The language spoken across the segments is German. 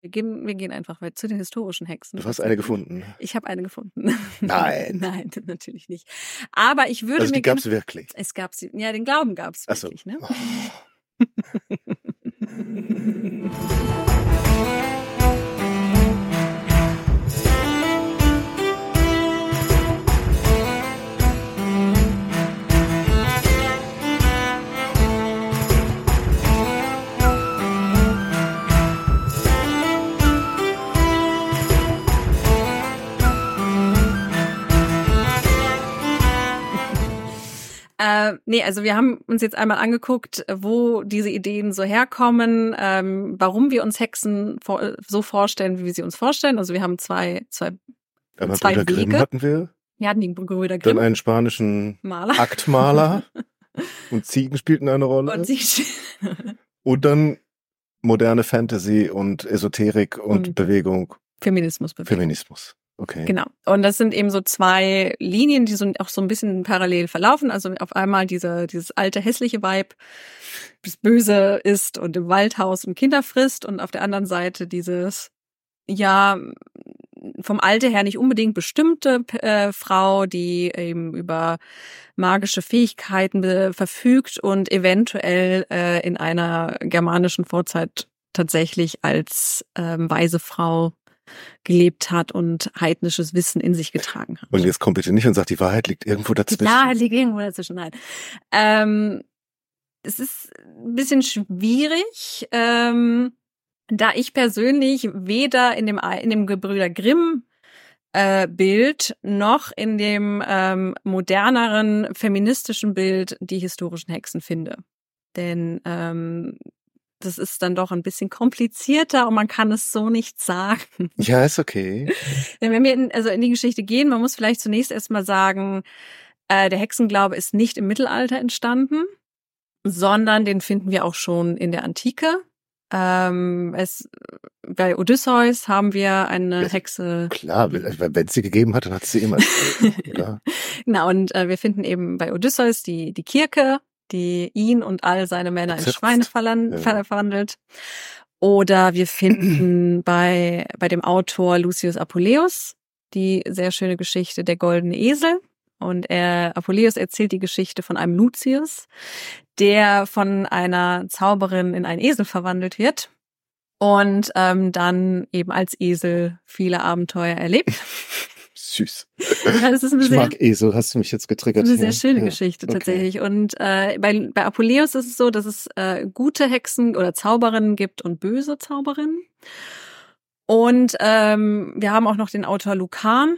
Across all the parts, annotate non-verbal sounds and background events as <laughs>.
Wir gehen, wir gehen einfach zu den historischen Hexen. Du hast eine gefunden. Ich habe eine gefunden. <laughs> Nein. Nein, <laughs> natürlich nicht. Aber ich würde also mir. die gab es wirklich. Es gab sie. Ja, den Glauben gab es Ach so. wirklich. Ne? <laughs> Äh, nee, also wir haben uns jetzt einmal angeguckt, wo diese Ideen so herkommen, ähm, warum wir uns Hexen vor, so vorstellen, wie wir sie uns vorstellen. Also wir haben zwei, zwei, Einmal Zwei Brüder Grimm Wege. hatten wir, wir hatten die Brüder dann Grimm, einen spanischen Maler. Aktmaler <laughs> und Ziegen spielten eine Rolle. Und Und dann moderne Fantasy und Esoterik und, Und Bewegung, Feminismus Feminismus. Okay. Genau. Und das sind eben so zwei Linien, die so auch so ein bisschen parallel verlaufen. Also auf einmal diese, dieses alte hässliche Vibe, das böse ist und im Waldhaus und Kinder frisst und auf der anderen Seite dieses, ja, vom Alter her nicht unbedingt bestimmte äh, Frau, die eben über magische Fähigkeiten be- verfügt und eventuell äh, in einer germanischen Vorzeit tatsächlich als ähm, weise Frau gelebt hat und heidnisches Wissen in sich getragen hat. Und jetzt kommt bitte nicht und sagt, die Wahrheit liegt irgendwo Die dazwischen. Klarheit liegt irgendwo dazwischen. Nein. Ähm, es ist ein bisschen schwierig, ähm, da ich persönlich weder in dem, in dem Gebrüder Grimm äh, Bild noch in dem ähm, moderneren feministischen Bild die historischen Hexen finde. Denn ähm, das ist dann doch ein bisschen komplizierter und man kann es so nicht sagen. <laughs> Ja, ist okay. Wenn wir in, also in die Geschichte gehen, man muss vielleicht zunächst erstmal sagen, äh, der Hexenglaube ist nicht im Mittelalter entstanden, sondern den finden wir auch schon in der Antike. Ähm, es, bei Odysseus haben wir eine Ja, Hexe. Klar, wenn es sie gegeben hat, dann hat sie immer. <laughs> oder? Genau, und äh, wir finden eben bei Odysseus die, die Kirke, die ihn und all seine Männer in. Schweine verwandelt. Oder wir finden <clears throat> bei, bei dem Autor Lucius Apuleius die sehr schöne Geschichte Der goldene Esel. Und er, Apuleius erzählt die Geschichte von einem Lucius, der von einer Zauberin in einen Esel verwandelt wird und ähm, dann eben als Esel viele Abenteuer erlebt. <laughs> Süß. Ja, das ist eine Ich sehr, mag Esel, hast du mich jetzt getriggert. eine sehr schöne Ja. Geschichte okay. tatsächlich. Und äh, bei, bei Apuleius ist es so, dass es äh, gute Hexen oder Zauberinnen gibt und böse Zauberinnen. Und ähm, wir haben auch noch den Autor Lucan,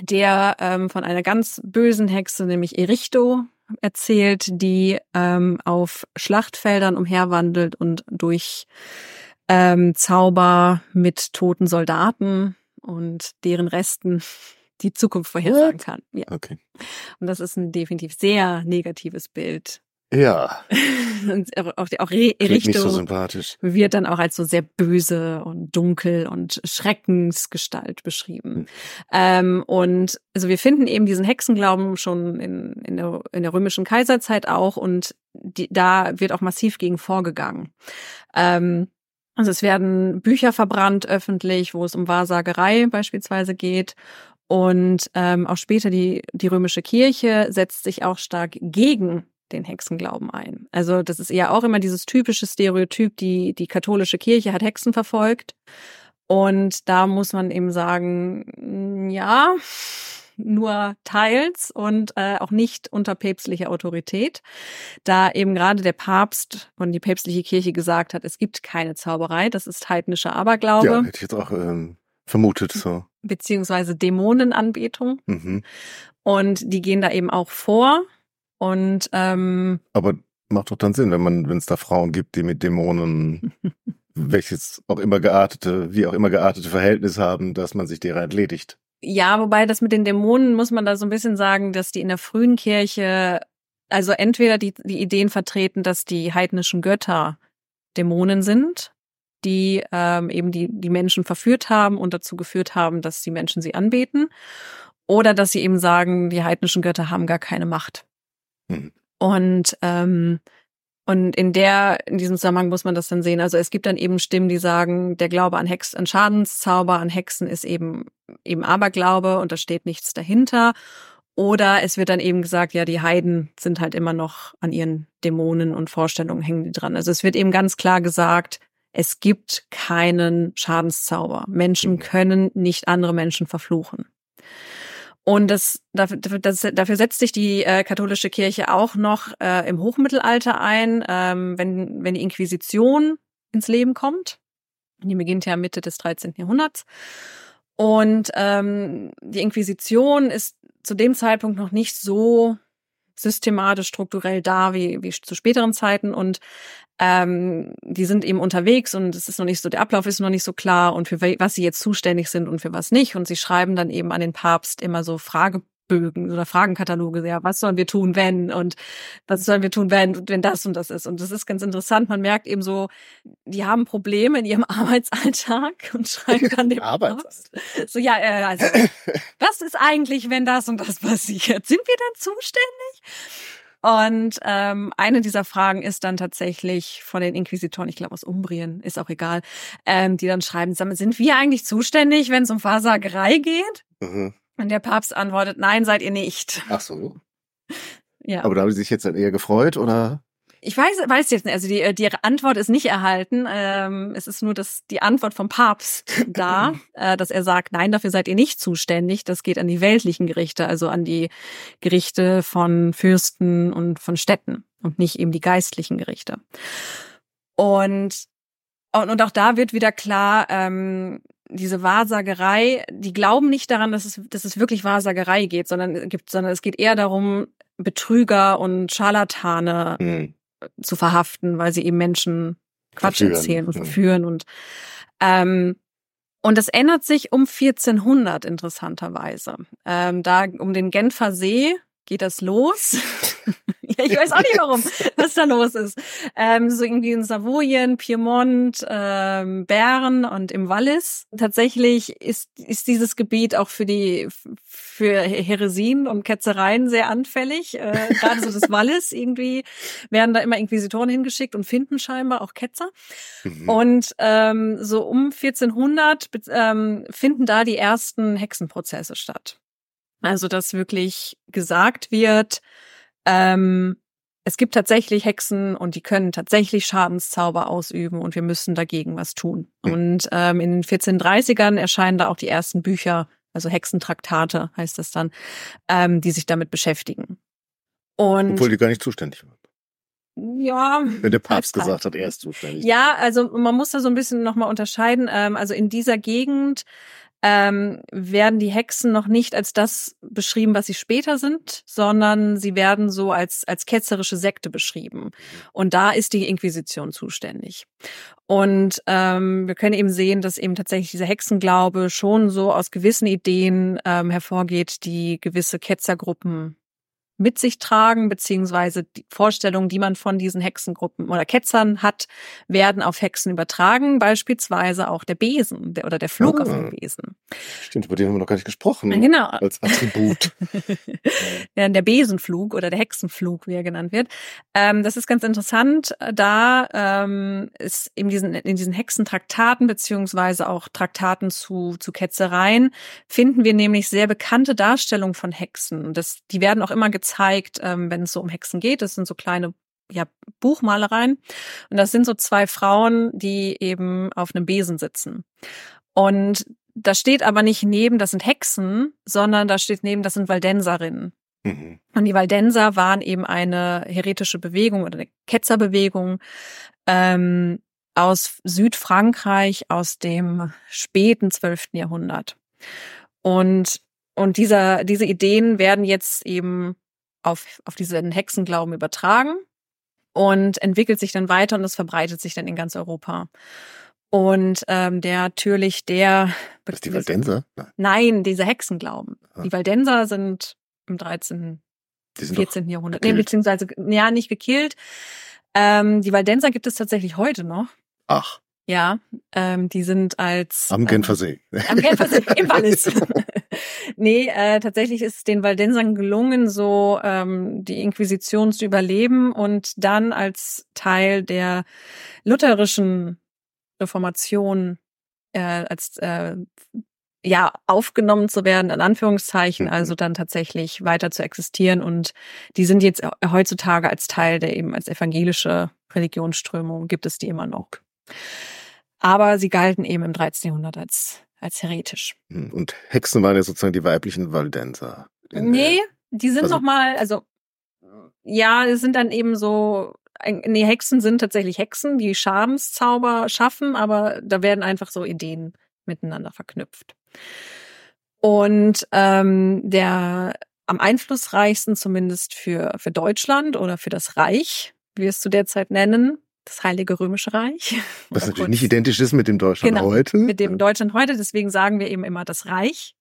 der ähm, von einer ganz bösen Hexe, nämlich Erichto, erzählt, die ähm, auf Schlachtfeldern umherwandelt und durch ähm, Zauber mit toten Soldaten und deren Resten <laughs> die Zukunft vorhersagen kann. Ja. Okay. Und das ist ein definitiv sehr negatives Bild. Ja, <laughs> Und auch, auch Re- klingt nicht so sympathisch. wird dann auch als so sehr böse und dunkel und Schreckensgestalt beschrieben. Hm. Ähm, und also wir finden eben diesen Hexenglauben schon in, in, der, in der römischen Kaiserzeit auch und die, da wird auch massiv gegen vorgegangen. Ähm, also es werden Bücher verbrannt öffentlich, wo es um Wahrsagerei beispielsweise geht. Und ähm, auch später die, die römische Kirche setzt sich auch stark gegen den Hexenglauben ein. Also das ist eher auch immer dieses typische Stereotyp, die, die katholische Kirche hat Hexen verfolgt. Und da muss man eben sagen, ja, nur teils und äh, auch nicht unter päpstlicher Autorität, da eben gerade der Papst und die päpstliche Kirche gesagt hat, es gibt keine Zauberei, das ist heidnischer Aberglaube, Ja, hätte ich jetzt auch ähm, vermutet so. beziehungsweise Dämonenanbetung. Mhm. Und die gehen da eben auch vor. Und ähm, Aber macht doch dann Sinn, wenn man, wenn es da Frauen gibt, die mit Dämonen, <laughs> welches auch immer geartete, wie auch immer geartete Verhältnis haben, dass man sich derer entledigt. Ja, wobei das mit den Dämonen muss man da so ein bisschen sagen, dass die in der frühen Kirche also entweder die, die Ideen vertreten, dass die heidnischen Götter Dämonen sind, die ähm, eben die, die Menschen verführt haben und dazu geführt haben, dass die Menschen sie anbeten, oder dass sie eben sagen, die heidnischen Götter haben gar keine Macht. Mhm. Und ähm, Und in der, in diesem Zusammenhang muss man das dann sehen. Also es gibt dann eben Stimmen, die sagen, der Glaube an Hex, an Schadenszauber, an Hexen ist eben, eben Aberglaube und da steht nichts dahinter. Oder es wird dann eben gesagt, ja, die Heiden sind halt immer noch an ihren Dämonen und Vorstellungen hängen die dran. Also es wird eben ganz klar gesagt, es gibt keinen Schadenszauber. Menschen mhm. können nicht andere Menschen verfluchen. Und das, dafür, das, dafür setzt sich die äh, katholische Kirche auch noch äh, im Hochmittelalter ein, ähm, wenn, wenn die Inquisition ins Leben kommt. Die beginnt ja Mitte des 13. Jahrhunderts. Und ähm, die Inquisition ist zu dem Zeitpunkt noch nicht so systematisch, strukturell da wie, wie zu späteren Zeiten und ähm, die sind eben unterwegs und es ist noch nicht so, der Ablauf ist noch nicht so klar und für was sie jetzt zuständig sind und für was nicht. Und sie schreiben dann eben an den Papst immer so Frage, Bögen oder Fragenkataloge, ja, was sollen wir tun, wenn und was sollen wir tun, wenn, wenn das und das ist. Und das ist ganz interessant. Man merkt eben so, die haben Probleme in ihrem <laughs> Arbeitsalltag und schreiben dann dem Arbeitsalltag. So, ja, äh, also, was ist eigentlich, wenn das und das passiert? Sind wir dann zuständig? Und ähm, eine dieser Fragen ist dann tatsächlich von den Inquisitoren, ich glaube aus Umbrien, ist auch egal, ähm, die dann schreiben, sind wir eigentlich zuständig, wenn es um Wahrsagerei geht? Mhm. Und der Papst antwortet, nein, seid ihr nicht. Ach so. Ja. Aber da haben Sie sich jetzt dann eher gefreut, oder? Ich weiß, weiß jetzt nicht. Also die, die Antwort ist nicht erhalten. Ähm, es ist nur das, die Antwort vom Papst da, <laughs> äh, dass er sagt, nein, dafür seid ihr nicht zuständig. Das geht an die weltlichen Gerichte, also an die Gerichte von Fürsten und von Städten und nicht eben die geistlichen Gerichte. Und und, und auch da wird wieder klar, ähm, diese Wahrsagerei, die glauben nicht daran, dass es, dass es wirklich Wahrsagerei geht, sondern, gibt, sondern es geht eher darum, Betrüger und Scharlatane mhm. Zu verhaften, weil sie eben Menschen Quatsch verführen. erzählen und mhm. verführen und ähm, und das ändert sich um 1400 interessanterweise. Ähm, da um den Genfer See geht das los. <laughs> ja, ich weiß auch nicht warum, was da los ist. Ähm, so irgendwie in Savoyen, Piemont, ähm, Bern und im Wallis. Tatsächlich ist, ist dieses Gebiet auch für die für Heresien und Ketzereien sehr anfällig. Äh, Gerade so das Wallis irgendwie werden da immer Inquisitoren hingeschickt und finden scheinbar auch Ketzer. Mhm. Und ähm, so um 1400 ähm, finden da die ersten Hexenprozesse statt. Also, dass wirklich gesagt wird, ähm, es gibt tatsächlich Hexen und die können tatsächlich Schadenszauber ausüben und wir müssen dagegen was tun. Mhm. Und ähm, in den 1430ern erscheinen da auch die ersten Bücher, also Hexentraktate heißt das dann, ähm, die sich damit beschäftigen. Und Obwohl die gar nicht zuständig waren. Ja. Wenn der Papst gesagt hat, er ist zuständig. Ja, also man muss da so ein bisschen nochmal unterscheiden. Ähm, also in dieser Gegend ähm, werden die Hexen noch nicht als das beschrieben, was sie später sind, sondern sie werden so als, als ketzerische Sekte beschrieben. Und da ist die Inquisition zuständig. Und ähm, wir können eben sehen, dass eben tatsächlich dieser Hexenglaube schon so aus gewissen Ideen ähm, hervorgeht, die gewisse Ketzergruppen mit sich tragen, beziehungsweise die Vorstellungen, die man von diesen Hexengruppen oder Ketzern hat, werden auf Hexen übertragen, beispielsweise auch der Besen der, oder der Flug ah, auf dem Besen. Stimmt, über den haben wir noch gar nicht gesprochen. Genau. Als Attribut. <laughs> ja, der Besenflug oder der Hexenflug, wie er genannt wird. Ähm, das ist ganz interessant. Da ähm, ist in diesen, in diesen Hexentraktaten, beziehungsweise auch Traktaten zu, zu Ketzereien, finden wir nämlich sehr bekannte Darstellungen von Hexen. Das, die werden auch immer gezeigt ähm, wenn es so um Hexen geht. Das sind so kleine ja, Buchmalereien. Und das sind so zwei Frauen, die eben auf einem Besen sitzen. Und da steht aber nicht neben, das sind Hexen, sondern da steht neben, das sind Waldenserinnen. Mhm. Und die Waldenser waren eben eine heretische Bewegung oder eine Ketzerbewegung ähm, aus Südfrankreich aus dem späten zwölften Jahrhundert. Und, und dieser, diese Ideen werden jetzt eben auf, auf diesen Hexenglauben übertragen und entwickelt sich dann weiter und es verbreitet sich dann in ganz Europa. Und ähm, der natürlich der das ist die Waldenser? Nein, diese Hexenglauben. Ah. Die Waldenser sind im 13. Sind 14. Jahrhundert. Nee, beziehungsweise ja nicht gekillt. Ähm, die Waldenser gibt es tatsächlich heute noch. Ach. Ja, ähm, die sind als am Genfersee. Äh, am Genfersee im Wallis. <laughs> nee, äh, tatsächlich ist es den Waldensern gelungen, so ähm, die Inquisition zu überleben und dann als Teil der lutherischen Reformation äh, als äh, ja aufgenommen zu werden in Anführungszeichen, Mhm. also dann tatsächlich weiter zu existieren und die sind jetzt heutzutage als Teil der eben als evangelische Religionsströmung gibt es die immer noch. Aber sie galten eben im 13. Jahrhundert als als heretisch. Hm, Und Hexen waren ja sozusagen die weiblichen Waldenser. Nee, die sind also- noch mal, also ja, es sind dann eben so nee, Hexen sind tatsächlich Hexen, die Schadenszauber schaffen, aber da werden einfach so Ideen miteinander verknüpft. Und ähm, der am einflussreichsten zumindest für, für Deutschland oder für das Reich, wie wir es zu der Zeit nennen, das Heilige Römische Reich. Was Oder natürlich nicht identisch ist mit dem Deutschland Genau, heute. mit dem Deutschland heute, deswegen sagen wir eben immer das Reich,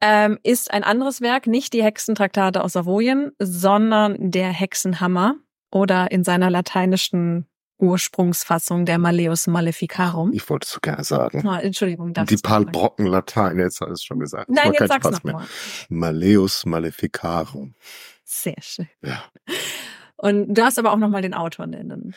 ähm, ist ein anderes Werk, nicht die Hexentraktate aus Savoyen, sondern der Hexenhammer oder in seiner lateinischen Ursprungsfassung der Malleus Maleficarum. Ich wollte es so gerne sagen. Oh, Entschuldigung, darf Die ich's paar noch sagen? Brocken Latein, jetzt hast du es schon gesagt. Nein, jetzt sag's Spaß noch mehr. mal. Malleus Maleficarum. Sehr schön. Ja. Und du darfst aber auch noch mal den Autor nennen.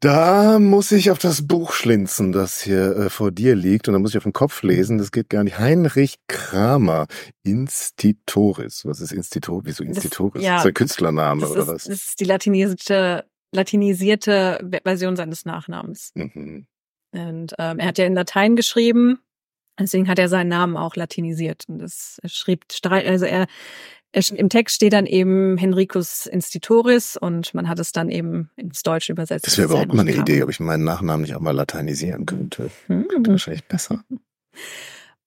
Da muss ich auf das Buch schlinzen, das hier äh, vor dir liegt. Und da muss ich auf den Kopf lesen. Das geht gar nicht. Heinrich Kramer, Institutoris. Was ist Institutoris? Wieso Institutoris? ja, ist das ein Künstlername Das oder ist, was? das ist die latinisierte, latinisierte Version seines Nachnamens. Mhm. Und ähm, er hat ja in Latein geschrieben, deswegen hat er seinen Namen auch latinisiert. Und das schrieb, also er, im Text steht dann eben Henricus Institutoris und man hat es dann eben ins Deutsche übersetzt. Das wäre überhaupt mal eine Idee, ob ich meinen Nachnamen nicht auch mal lateinisieren. Könnte Hm. wahrscheinlich besser.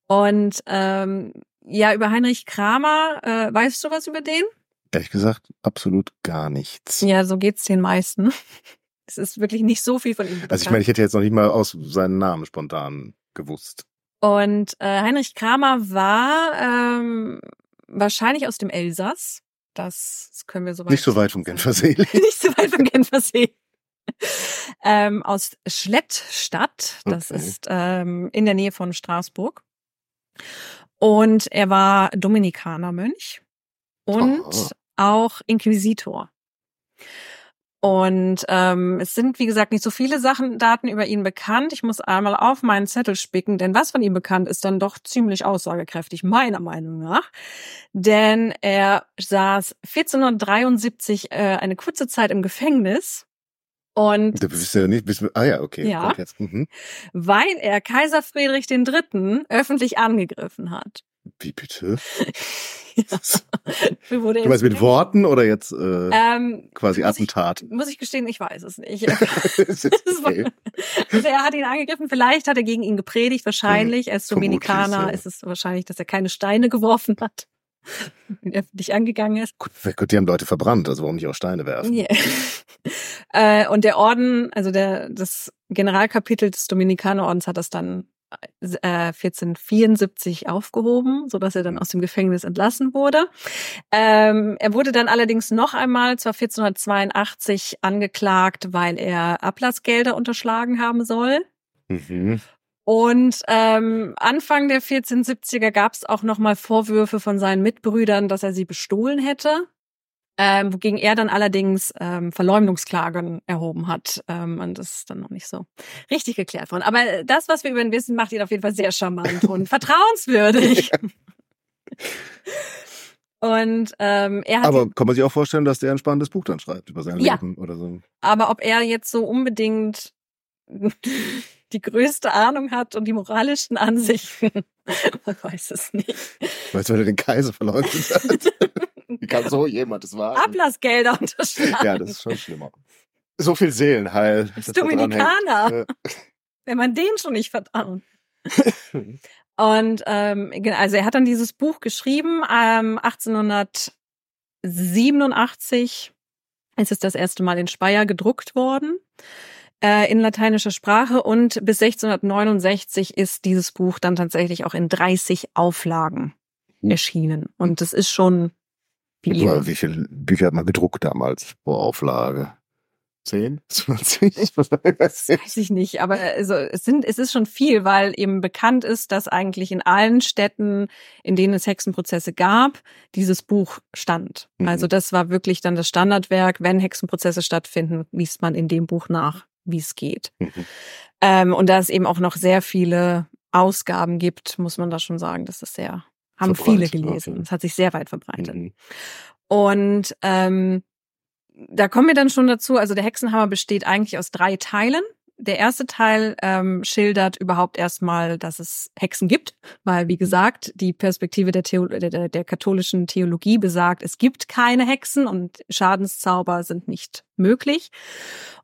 Und ähm, ja, über Heinrich Kramer, äh, weißt du was über den? Ehrlich gesagt, absolut gar nichts. Ja, so geht's den meisten. <laughs> Es ist wirklich nicht so viel von ihm bekannt. Also ich meine, ich hätte jetzt noch nicht mal aus seinen Namen spontan gewusst. Und äh, Heinrich Kramer war ähm, wahrscheinlich aus dem Elsass. Das, können wir so Nicht so weit vom Genfersee. nicht so weit vom Genfersee. ähm, aus Schlettstadt. Das Okay. ist ähm, in der Nähe von Straßburg. Und er war Dominikanermönch und Aha. auch Inquisitor. Und ähm, es sind, wie gesagt, nicht so viele Sachen, Daten über ihn bekannt. Ich muss einmal auf meinen Zettel spicken, denn was von ihm bekannt ist, dann doch ziemlich aussagekräftig, meiner Meinung nach. Denn er saß 1473 äh, eine kurze Zeit im Gefängnis. Und Du bist ja nicht, bist, ah ja, okay. Ja. Mhm. weil er Kaiser Friedrich III. öffentlich angegriffen hat. Wie bitte? <laughs> ja. Wurde Du meinst mit Worten oder jetzt äh, Ähm, quasi muss ich- Attentat? muss ich gestehen, ich weiß es nicht. <laughs> <laughs> Okay. Also er hat ihn angegriffen, vielleicht hat er gegen ihn gepredigt, wahrscheinlich. Er ist Vermutlich, Dominikaner, ja. ist es wahrscheinlich, dass er keine Steine geworfen hat, ihn öffentlich angegangen ist. Gut, gut, die haben Leute verbrannt, also warum nicht auch Steine werfen? Yeah. äh, und der Orden, also der, das Generalkapitel des Dominikanerordens hat das dann 1474 aufgehoben, so dass er dann aus dem Gefängnis entlassen wurde. Ähm, er wurde dann allerdings noch einmal, zwar 1482, angeklagt, weil er Ablassgelder unterschlagen haben soll. Mhm. Und ähm, Anfang der 1470er gab es auch noch mal Vorwürfe von seinen Mitbrüdern, dass er sie bestohlen hätte. Ähm, wogegen er dann allerdings ähm, Verleumdungsklagen erhoben hat. Ähm, und das ist dann noch nicht so richtig geklärt worden. Aber das, was wir über ihn wissen, macht ihn auf jeden Fall sehr charmant und <laughs> vertrauenswürdig. <laughs> Und ähm, er hat Aber kann man sich auch vorstellen, dass der ein spannendes Buch dann schreibt über sein Ja. Leben oder so. Aber ob er jetzt so unbedingt <laughs> die größte Ahnung hat und die moralischen Ansichten, man weiß es nicht. Weißt du, wenn er den Kaiser verleugnet hat? Wie <laughs> kann so jemand das wagen? Ablassgelder unterschlagen. Ja, das ist schon schlimmer. So viel Seelenheil. Das. Dominikaner, <laughs> wenn man den schon nicht vertraut. <laughs> Und ähm, genau, also er hat dann dieses Buch geschrieben, ähm, 1887 ist es das erste Mal in Speyer gedruckt worden, äh, in lateinischer Sprache und bis 1669 ist dieses Buch dann tatsächlich auch in 30 Auflagen Hm. erschienen. Und das ist schon mal, Wie viele Bücher hat man gedruckt damals pro Auflage? 10, 20? Das weiß ich nicht, aber also es sind, es ist schon viel, weil eben bekannt ist, dass eigentlich in allen Städten, in denen es Hexenprozesse gab, dieses Buch stand. Mhm. Also das war wirklich dann das Standardwerk. Wenn Hexenprozesse stattfinden, liest man in dem Buch nach, wie es geht. Mhm. Ähm, und da es eben auch noch sehr viele Ausgaben gibt, muss man da schon sagen, dass das sehr, haben viele gelesen. Es hat sich sehr weit verbreitet. Mhm. Und ähm, da kommen wir dann schon dazu. Also der Hexenhammer besteht eigentlich aus drei Teilen. Der erste Teil ähm, schildert überhaupt erstmal, dass es Hexen gibt, weil wie gesagt, die Perspektive der, Theo der, der katholischen Theologie besagt, es gibt keine Hexen und Schadenszauber sind nicht möglich.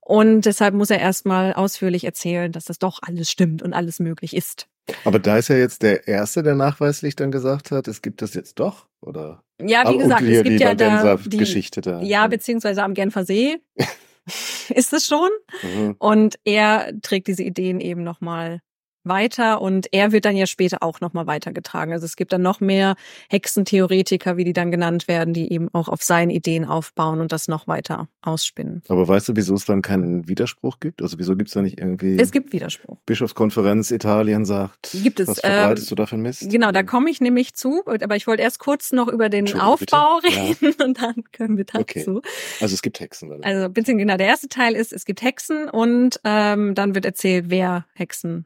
Und deshalb muss er erstmal ausführlich erzählen, dass das doch alles stimmt und alles möglich ist. Aber da ist ja jetzt der Erste, der nachweislich dann gesagt hat, es gibt das jetzt doch, oder? Ja, wie gesagt, es gibt ja da die Geschichte da. Ja, beziehungsweise am Genfer See <laughs> <laughs> ist es schon. Mhm. Und er trägt diese Ideen eben nochmal weiter und er wird dann ja später auch nochmal weitergetragen. Also es gibt dann noch mehr Hexentheoretiker, wie die dann genannt werden, die eben auch auf seinen Ideen aufbauen und das noch weiter ausspinnen. Aber weißt du, wieso es dann keinen Widerspruch gibt? Also wieso gibt es da nicht irgendwie... Es gibt Widerspruch. Bischofskonferenz Italien sagt, gibt es, was verbreitest ähm, du da für Mist? Genau, da komme ich nämlich zu, aber ich wollte erst kurz noch über den Aufbau bitte? reden ja. <laughs> und dann können wir dazu. Okay. Also es gibt Hexen. Oder? Also beziehungsweise genau, der erste Teil ist, es gibt Hexen und ähm, dann wird erzählt, wer Hexen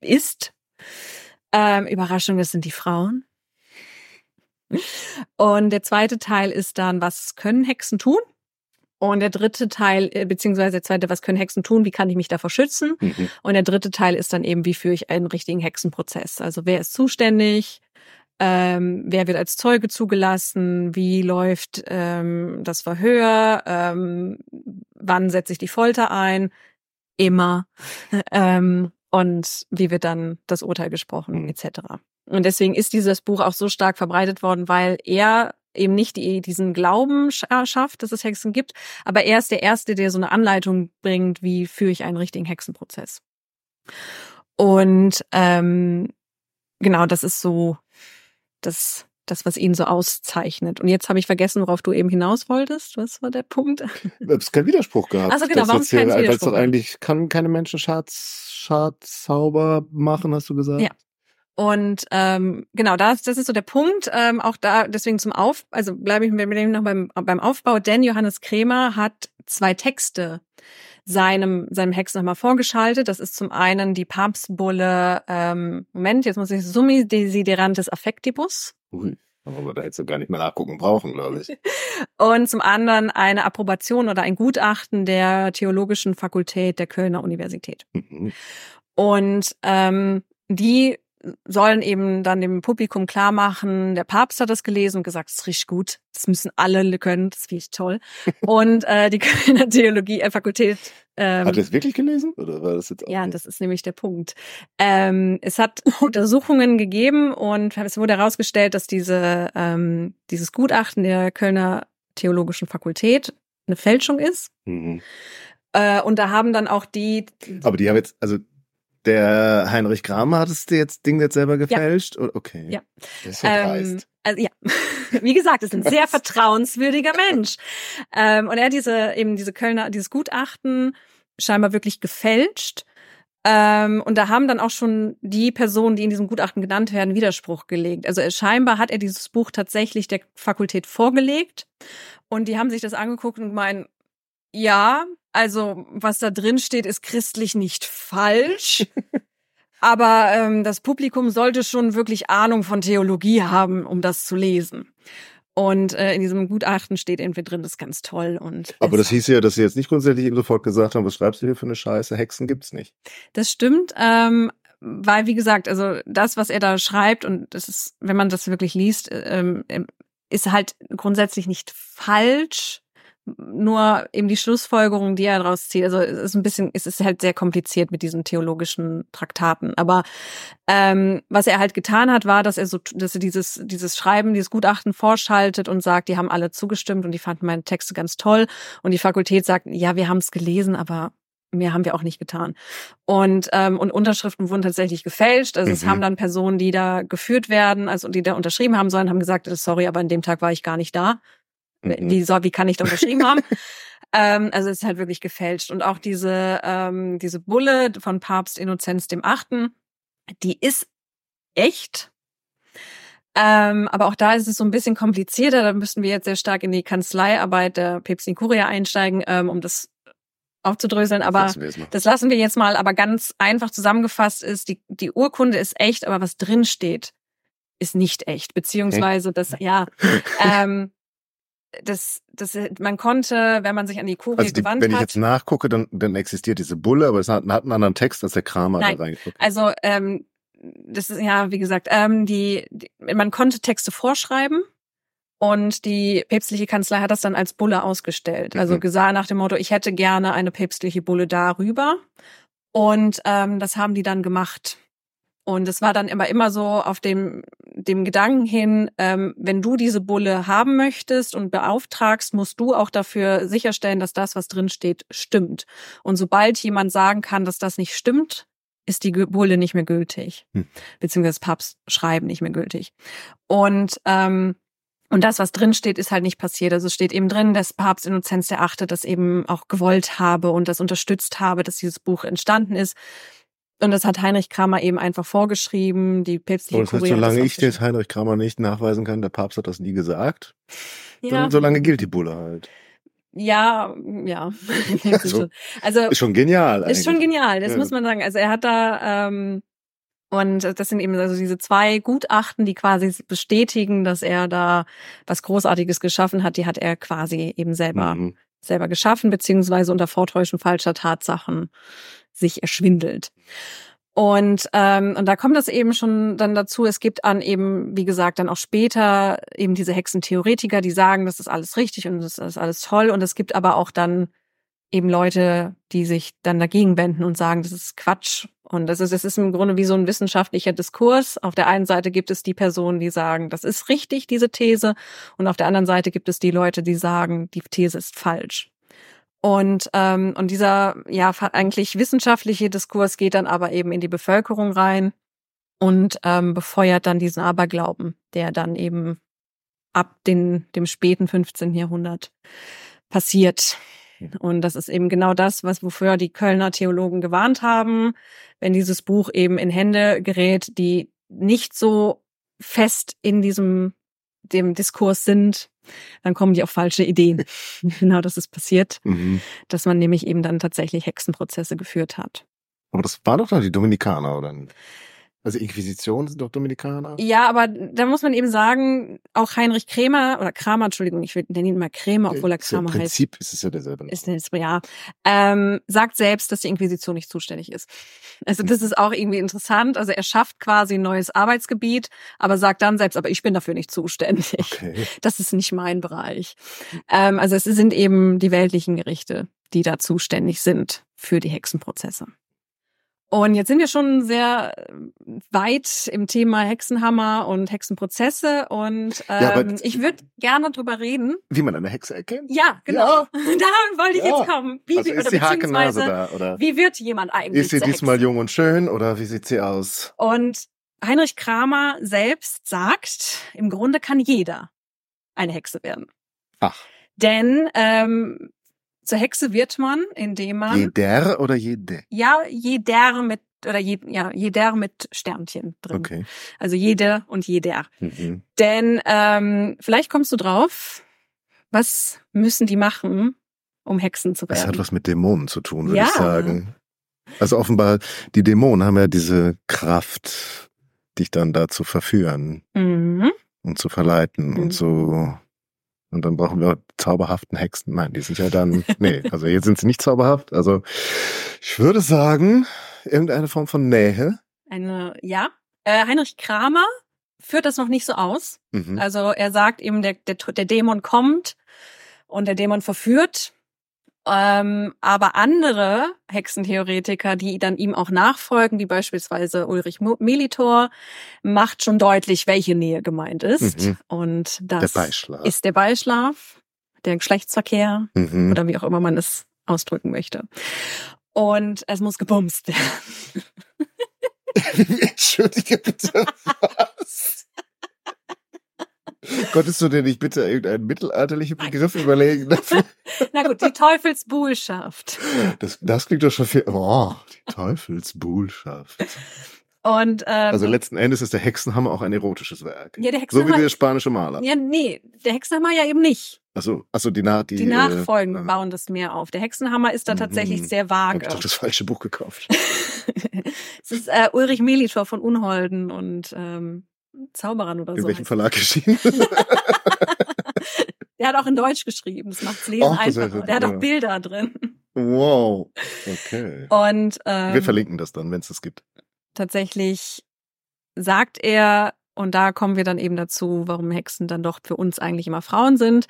ist. Ähm, Überraschung, das sind die Frauen. Und der zweite Teil ist dann, was können Hexen tun? Und der dritte Teil, äh, beziehungsweise der zweite, was können Hexen tun? Wie kann ich mich davor schützen? Mhm. Und der dritte Teil ist dann eben, wie führe ich einen richtigen Hexenprozess? Also wer ist zuständig? Ähm, wer wird als Zeuge zugelassen? Wie läuft ähm, das Verhör? Ähm, wann setze ich die Folter ein? Immer. <laughs> ähm, und wie wird dann das Urteil gesprochen, mhm. etc. Und deswegen ist dieses Buch auch so stark verbreitet worden, weil er eben nicht die, diesen Glauben schafft, dass es Hexen gibt, aber er ist der Erste, der so eine Anleitung bringt, wie führe ich einen richtigen Hexenprozess. Und ähm, genau, das ist so das das, was ihn so auszeichnet. Und jetzt habe ich vergessen, worauf du eben hinaus wolltest. Was war der Punkt? <laughs> Du hast keinen Widerspruch gehabt. Also genau, warum kein Widerspruch? Weil es doch eigentlich kann keine Menschen Schadzauber machen, hast du gesagt? Ja. Und ähm, genau, das, das ist so der Punkt. Ähm, auch da, deswegen zum Auf, also bleibe ich mit dem noch beim, beim Aufbau, denn Johannes Kremer hat zwei Texte seinem, seinem Hex nochmal vorgeschaltet. Das ist zum einen die Papstbulle, ähm, Moment, jetzt muss ich Summi Desiderantes Affectibus. Ui. Aber wir da jetzt so gar nicht mehr nachgucken brauchen, glaube ich. <laughs> Und zum anderen eine Approbation oder ein Gutachten der Theologischen Fakultät der Kölner Universität. Mhm. Und ähm, die sollen eben dann dem Publikum klar machen, der Papst hat das gelesen und gesagt, es riecht gut, das müssen alle können, das finde ich toll. <laughs> und äh, die Kölner Theologie äh, Fakultät ähm, hat er es wirklich gelesen oder war das jetzt Ja, nicht? das ist nämlich der Punkt. Ähm, es hat <laughs> Untersuchungen gegeben und es wurde herausgestellt, dass diese ähm, dieses Gutachten der Kölner Theologischen Fakultät eine Fälschung ist. Mhm. Äh, und da haben dann auch die. Aber die haben jetzt, also der Heinrich Kramer hat es jetzt Ding jetzt selber gefälscht? Ja. Okay. Ja. Das ist ja ähm, also ja, <laughs> wie gesagt, ist ein sehr vertrauenswürdiger Mensch. Ähm, und er hat diese eben diese Kölner dieses Gutachten scheinbar wirklich gefälscht. Ähm, und da haben dann auch schon die Personen, die in diesem Gutachten genannt werden, Widerspruch gelegt. Also scheinbar hat er dieses Buch tatsächlich der Fakultät vorgelegt und die haben sich das angeguckt und meinen, ja, also was da drin steht, ist christlich nicht falsch. <laughs> aber ähm, das Publikum sollte schon wirklich Ahnung von Theologie haben, um das zu lesen. Und äh, in diesem Gutachten steht irgendwie drin, das ist ganz toll. Und Aber das hieß ja, dass sie jetzt nicht grundsätzlich eben sofort gesagt haben, was schreibst du hier für eine Scheiße? Hexen gibt's nicht. Das stimmt, ähm, weil wie gesagt, also das, was er da schreibt, und das ist, wenn man das wirklich liest, ähm, ist halt grundsätzlich nicht falsch nur eben die Schlussfolgerung, die er daraus zieht. Also es ist ein bisschen, es ist halt sehr kompliziert mit diesen theologischen Traktaten. Aber ähm, was er halt getan hat, war, dass er so, dass er dieses dieses Schreiben, dieses Gutachten vorschaltet und sagt, die haben alle zugestimmt und die fanden meine Texte ganz toll. Und die Fakultät sagt, ja, wir haben es gelesen, aber mehr haben wir auch nicht getan. Und, ähm, und Unterschriften wurden tatsächlich gefälscht. Also mhm. es haben dann Personen, die da geführt werden, also die da unterschrieben haben sollen, haben gesagt, sorry, aber an dem Tag war ich gar nicht da. Mhm. Wie, soll, wie kann ich da unterschrieben haben? <laughs> Ähm, also es ist halt wirklich gefälscht. Und auch diese, ähm, diese Bulle von Papst Innozenz dem Achten, die ist echt. Ähm, aber auch da ist es so ein bisschen komplizierter. Da müssten wir jetzt sehr stark in die Kanzleiarbeit der Päpstlichen Kurie einsteigen, ähm, um das aufzudröseln. Aber Das lassen wir das lassen wir jetzt mal. Aber ganz einfach zusammengefasst ist, die, die Urkunde ist echt, aber was drin steht, ist nicht echt. Beziehungsweise das, ja, <laughs> ähm, das, das, man konnte, wenn man sich an die Kurie Also die, gewandt wenn ich hat. jetzt nachgucke, dann, dann existiert diese Bulle, aber es hat, hat einen anderen Text als der Kramer Nein. da reingeguckt. Also ähm, das ist ja, wie gesagt, ähm, die, die man konnte Texte vorschreiben und die päpstliche Kanzlei hat das dann als Bulle ausgestellt. Also Mhm. gesagt nach dem Motto, ich hätte gerne eine päpstliche Bulle darüber. Und ähm, das haben die dann gemacht. Und es war dann immer immer so auf dem dem Gedanken hin, ähm, wenn du diese Bulle haben möchtest und beauftragst, musst du auch dafür sicherstellen, dass das, was drin steht, stimmt. Und sobald jemand sagen kann, dass das nicht stimmt, ist die Bulle nicht mehr gültig, Hm. beziehungsweise das Papstschreiben nicht mehr gültig. Und ähm, und das, was drin steht, ist halt nicht passiert. Also es steht eben drin, dass Papst Innozenz der Achte das eben auch gewollt habe und das unterstützt habe, dass dieses Buch entstanden ist. Und das hat Heinrich Kramer eben einfach vorgeschrieben. Die päpstliche Und das heißt, Kurie solange das ich jetzt Heinrich Kramer nicht nachweisen kann, der Papst hat das nie gesagt, ja, solange gilt die Bulle halt. ja, ja. <laughs> <laughs> Also, also Ist schon genial eigentlich. Ist schon genial, das Ja. muss man sagen. Also er hat da ähm, und das sind eben also diese zwei Gutachten, die quasi bestätigen, dass er da was Großartiges geschaffen hat. Die hat er quasi eben selber Mhm. selber geschaffen beziehungsweise unter Vortäuschen falscher Tatsachen sich erschwindelt. Und ähm, und da kommt das eben schon dann dazu. Es gibt an eben, wie gesagt, dann auch später eben diese Hexentheoretiker, die sagen, das ist alles richtig und das ist alles toll. Und es gibt aber auch dann eben Leute, die sich dann dagegen wenden und sagen, das ist Quatsch. Und das ist, das ist im Grunde wie so ein wissenschaftlicher Diskurs. Auf der einen Seite gibt es die Personen, die sagen, das ist richtig, diese These. Und auf der anderen Seite gibt es die Leute, die sagen, die These ist falsch. Und, ähm, und dieser ja eigentlich wissenschaftliche Diskurs geht dann aber eben in die Bevölkerung rein und ähm, befeuert dann diesen Aberglauben, der dann eben ab den, dem späten 15. Jahrhundert passiert. Und das ist eben genau das, was wofür die Kölner Theologen gewarnt haben, wenn dieses Buch eben in Hände gerät, die nicht so fest in diesem dem Diskurs sind, dann kommen die auf falsche Ideen. <laughs> genau das ist passiert, Mhm. dass man nämlich eben dann tatsächlich Hexenprozesse geführt hat. Aber das war doch noch die Dominikaner, oder? Also Inquisition sind doch Dominikaner. Ja, aber da muss man eben sagen, auch Heinrich Krämer oder Kramer, Entschuldigung, ich will- nenne ihn mal Krämer, obwohl er Im Kramer heißt. Prinzip ist es ja derselbe. ist jetzt, ja, ähm, sagt selbst, dass die Inquisition nicht zuständig ist. Also das ist auch irgendwie interessant. Also er schafft quasi ein neues Arbeitsgebiet, aber sagt dann selbst, aber ich bin dafür nicht zuständig. Okay. Das ist nicht mein Bereich. Ähm, also es sind eben die weltlichen Gerichte, die da zuständig sind für die Hexenprozesse. Und jetzt sind wir schon sehr äh, weit im Thema Hexenhammer und Hexenprozesse und ähm, Ja, ich würde gerne drüber reden. Wie man eine Hexe erkennt? Ja, genau. <laughs> Da wollte ich Ja. jetzt kommen. Wie, also ist die Hakenase beziehungsweise, da, oder? wie wird jemand eigentlich Ist sie diesmal Hexe? jung und schön, oder wie sieht sie aus? Und Heinrich Kramer selbst sagt, im Grunde kann jeder eine Hexe werden. Ach, Denn ähm, zur Hexe wird man, indem man jeder oder jede? ja jeder mit oder je, ja jeder mit Sternchen drin. Okay. Also jede und jeder. Mhm. Denn ähm, vielleicht kommst du drauf, was müssen die machen, um Hexen zu Das werden? hat was mit Dämonen zu tun, würde Ja. ich sagen. Also offenbar, die Dämonen haben ja diese Kraft, dich dann da zu verführen mhm. und zu verleiten Mhm. und so. Und dann brauchen wir zauberhaften Hexen. Nein, die sind ja dann, <laughs> nee, also jetzt sind sie nicht zauberhaft. Also ich würde sagen, irgendeine Form von Nähe. Eine, ja. Äh, Heinrich Kramer führt das noch nicht so aus. Mhm. Also er sagt eben, der, der, der Dämon kommt und der Dämon verführt. Ähm, aber andere Hexentheoretiker, die dann ihm auch nachfolgen, wie beispielsweise Ulrich Melitor, macht schon deutlich, welche Nähe gemeint ist. Mhm. Und Der das Beischlaf. ist der Beischlaf, der Geschlechtsverkehr mhm. oder wie auch immer man es ausdrücken möchte. Und es muss gebumst werden. <laughs> Entschuldige bitte, <laughs> was? Konntest du dir nicht bitte irgendeinen mittelalterlichen Begriff überlegen dafür? <laughs> Na gut, die Teufelsbuhlschaft. Das, das klingt doch schon viel. Oh, die Teufelsbuhlschaft. Und ähm, Also letzten Endes ist der Hexenhammer auch ein erotisches Werk. ja, der So wie Hexenhammer. der spanische Maler. ja, nee, der Hexenhammer ja eben nicht. Also, also die, Na die, Die, Nachfolgen äh, bauen das mehr auf. Der Hexenhammer ist da tatsächlich Mhm. sehr Hab vage. ich doch das falsche Buch gekauft. <laughs> es ist äh, Ulrich Melitor von Unholden und ähm, Zauberern oder In so. welchem heißt Verlag erschienen? <laughs> Der hat auch in Deutsch geschrieben. Das macht's lesen Ach, das einfacher. Der hat auch Bilder drin. wow. Okay. Und ähm, Wir verlinken das dann, wenn es das gibt. tatsächlich sagt er, und da kommen wir dann eben dazu, warum Hexen dann doch für uns eigentlich immer Frauen sind,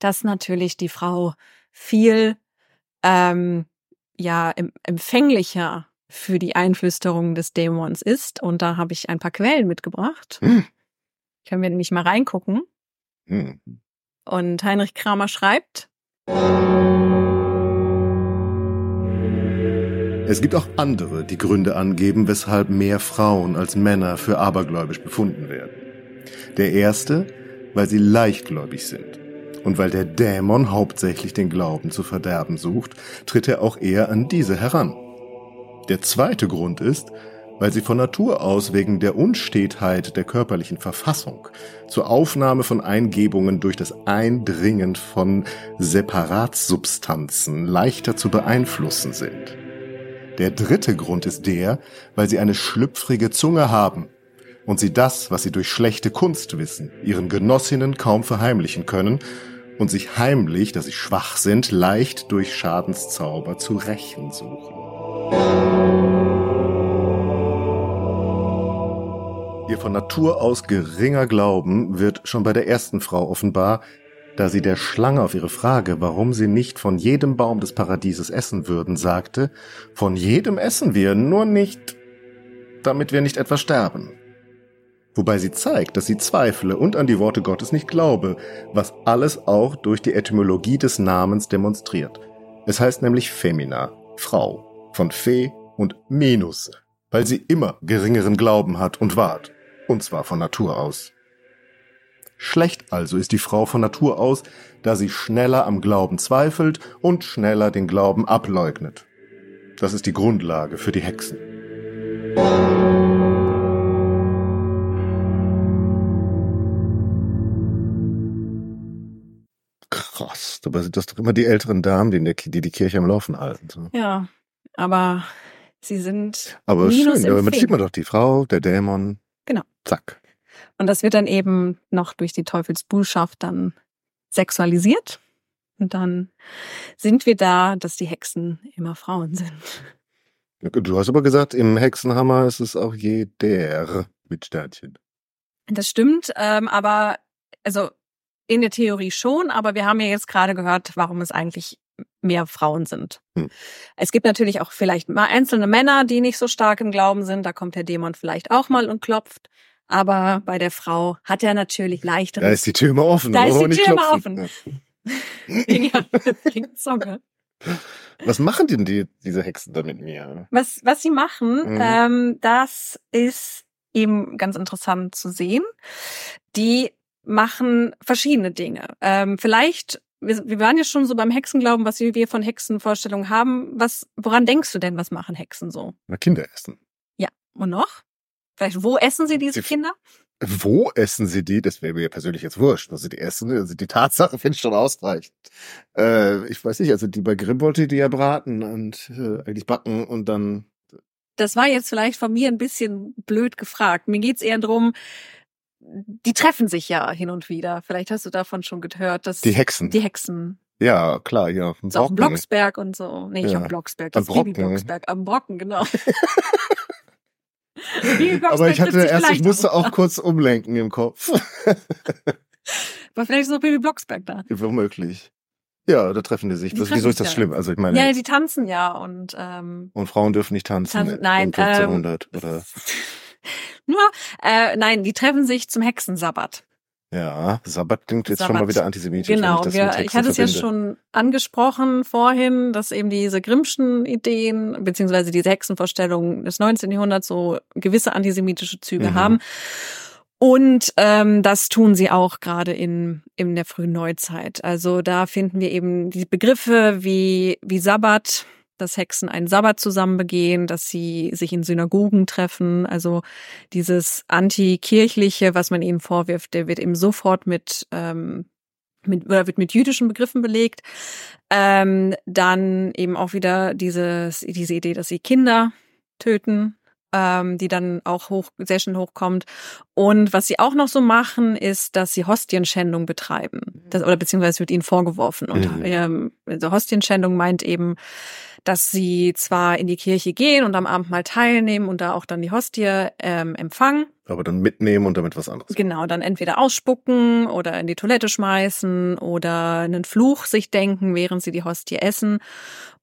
dass natürlich die Frau viel ähm, ja em- empfänglicher für die Einflüsterung des Dämons ist. Und da habe ich ein paar Quellen mitgebracht. Hm. Können wir nämlich mal reingucken. Hm. Und Heinrich Kramer schreibt, Es gibt auch andere, die Gründe angeben, weshalb mehr Frauen als Männer für abergläubisch befunden werden. Der erste, weil sie leichtgläubig sind. Und weil der Dämon hauptsächlich den Glauben zu verderben sucht, tritt er auch eher an diese heran. Der zweite Grund ist, weil sie von Natur aus wegen der Unstetheit der körperlichen Verfassung zur Aufnahme von Eingebungen durch das Eindringen von Separatsubstanzen leichter zu beeinflussen sind. Der dritte Grund ist der, weil sie eine schlüpfrige Zunge haben und sie das, was sie durch schlechte Kunst wissen, ihren Genossinnen kaum verheimlichen können und sich heimlich, dass sie schwach sind, leicht durch Schadenszauber zu rächen suchen. Ihr von Natur aus geringer Glauben wird schon bei der ersten Frau offenbar, da sie der Schlange auf ihre Frage, warum sie nicht von jedem Baum des Paradieses essen würden, sagte, von jedem essen wir, nur nicht, damit wir nicht etwa sterben. Wobei sie zeigt, dass sie zweifle und an die Worte Gottes nicht glaube, was alles auch durch die Etymologie des Namens demonstriert. Es heißt nämlich Femina, Frau, von Fe und Menus, weil sie immer geringeren Glauben hat und wahrt, und zwar von Natur aus. Schlecht also ist die Frau von Natur aus, da sie schneller am Glauben zweifelt und schneller den Glauben ableugnet. Das ist die Grundlage für die Hexen. Krass, dabei sind das doch immer die älteren Damen, die die, Kirche am Laufen halten. Ja, aber sie sind Aber Minus schön, aber sieht man doch die Frau, der Dämon. Genau. Zack. Und das wird dann eben noch durch die Teufelsbuhlschaft dann sexualisiert. Und dann sind wir da, dass die Hexen immer Frauen sind. Du hast aber gesagt, im Hexenhammer ist es auch jeder mit Sternchen. Das stimmt, ähm, aber also in der Theorie schon, aber wir haben ja jetzt gerade gehört, warum es eigentlich mehr Frauen sind. Hm. Es gibt natürlich auch vielleicht mal einzelne Männer, die nicht so stark im Glauben sind. Da kommt der Dämon vielleicht auch mal und klopft. Aber bei der Frau hat er natürlich Da leichteres. ist die Tür immer offen. Da ist die Tür immer klopfen. ja, <laughs> Zunge. Was machen denn die, diese Hexen da mit mir? Was, was sie machen, Mhm. ähm, das ist eben ganz interessant zu sehen. Die machen verschiedene Dinge. Ähm, vielleicht, wir, wir waren ja schon so beim Hexenglauben, was wir von Hexenvorstellungen haben. Was, woran denkst du denn, was machen Hexen so? Na, Kinder essen. Ja. Und noch? Vielleicht, wo essen sie diese Die- Kinder? Wo essen sie die? Das wäre mir persönlich jetzt wurscht. Also die essen, also die Tatsache <laughs> finde ich schon ausreichend. Äh, ich weiß nicht, also die bei Grimm wollte die ja braten und äh, eigentlich backen und dann. Das war jetzt vielleicht von mir ein bisschen blöd gefragt. Mir geht's eher drum. Die treffen sich ja hin und wieder. Vielleicht hast du davon schon gehört, dass Die Hexen. die Hexen ja, klar, ja. auf dem auch Brocken. Blocksberg und so. Nee, nicht Ja. am Blocksberg, das Brocken. Blocksberg. Am Brocken, genau. <laughs> Aber ich hatte erst, ich musste auch kurz umlenken im Kopf. Aber vielleicht ist noch Bibi Blocksberg da. Womöglich. Ja, da treffen die sich. Die treffen wieso ist das ja. schlimm? Also ich meine, Ja, die tanzen ja und ähm, und Frauen dürfen nicht tanzen. Tanzen- nein, um 1500 oder nur, <laughs> <laughs> äh, nein, die treffen sich zum Hexensabbat. ja, Sabbat klingt jetzt schon Sabbat. mal wieder antisemitisch. Genau, ich, mit ich hatte es ja schon angesprochen vorhin, dass eben diese Grimmschen Ideen beziehungsweise diese Hexenvorstellungen des 19. Jahrhunderts so gewisse antisemitische Züge Mhm. haben. Und ähm, das tun sie auch gerade in, in der frühen Neuzeit. Also da finden wir eben die Begriffe wie, wie Sabbat, dass Hexen einen Sabbat zusammen begehen, dass sie sich in Synagogen treffen. Also dieses antikirchliche, was man ihnen vorwirft, der wird eben sofort mit ähm, mit, oder wird mit jüdischen Begriffen belegt. Ähm, dann eben auch wieder dieses, diese Idee, dass sie Kinder töten, ähm, die dann auch hoch, sehr schnell hochkommt. Und was sie auch noch so machen, ist, dass sie Hostienschändung betreiben. Das, oder beziehungsweise wird ihnen vorgeworfen. Und Mhm. ähm, also Hostienschändung meint eben, dass sie zwar in die Kirche gehen und am Abend mal teilnehmen und da auch dann die Hostie ähm, empfangen, Aber dann mitnehmen und damit was anderes. Genau, dann entweder ausspucken oder in die Toilette schmeißen oder einen Fluch sich denken, während sie die Hostie essen.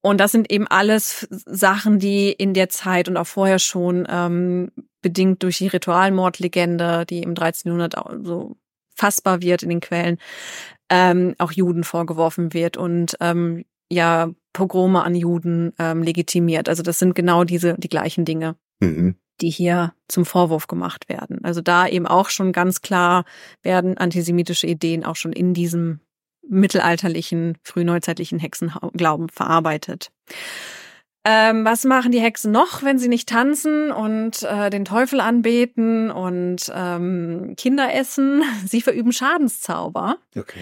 Und das sind eben alles Sachen, die in der Zeit und auch vorher schon ähm, bedingt durch die Ritualmordlegende, die im 13. Jahrhundert so fassbar wird in den Quellen, ähm, auch Juden vorgeworfen wird und ähm, ja Pogrome an Juden ähm, legitimiert. Also das sind genau diese die gleichen Dinge Mhm. die hier zum Vorwurf gemacht werden. Also da eben auch schon ganz klar werden antisemitische Ideen auch schon in diesem mittelalterlichen, frühneuzeitlichen Hexenglauben verarbeitet. Ähm, was machen die Hexen noch, wenn sie nicht tanzen und äh, den Teufel anbeten und ähm, Kinder essen? <laughs> Sie verüben Schadenszauber. Okay.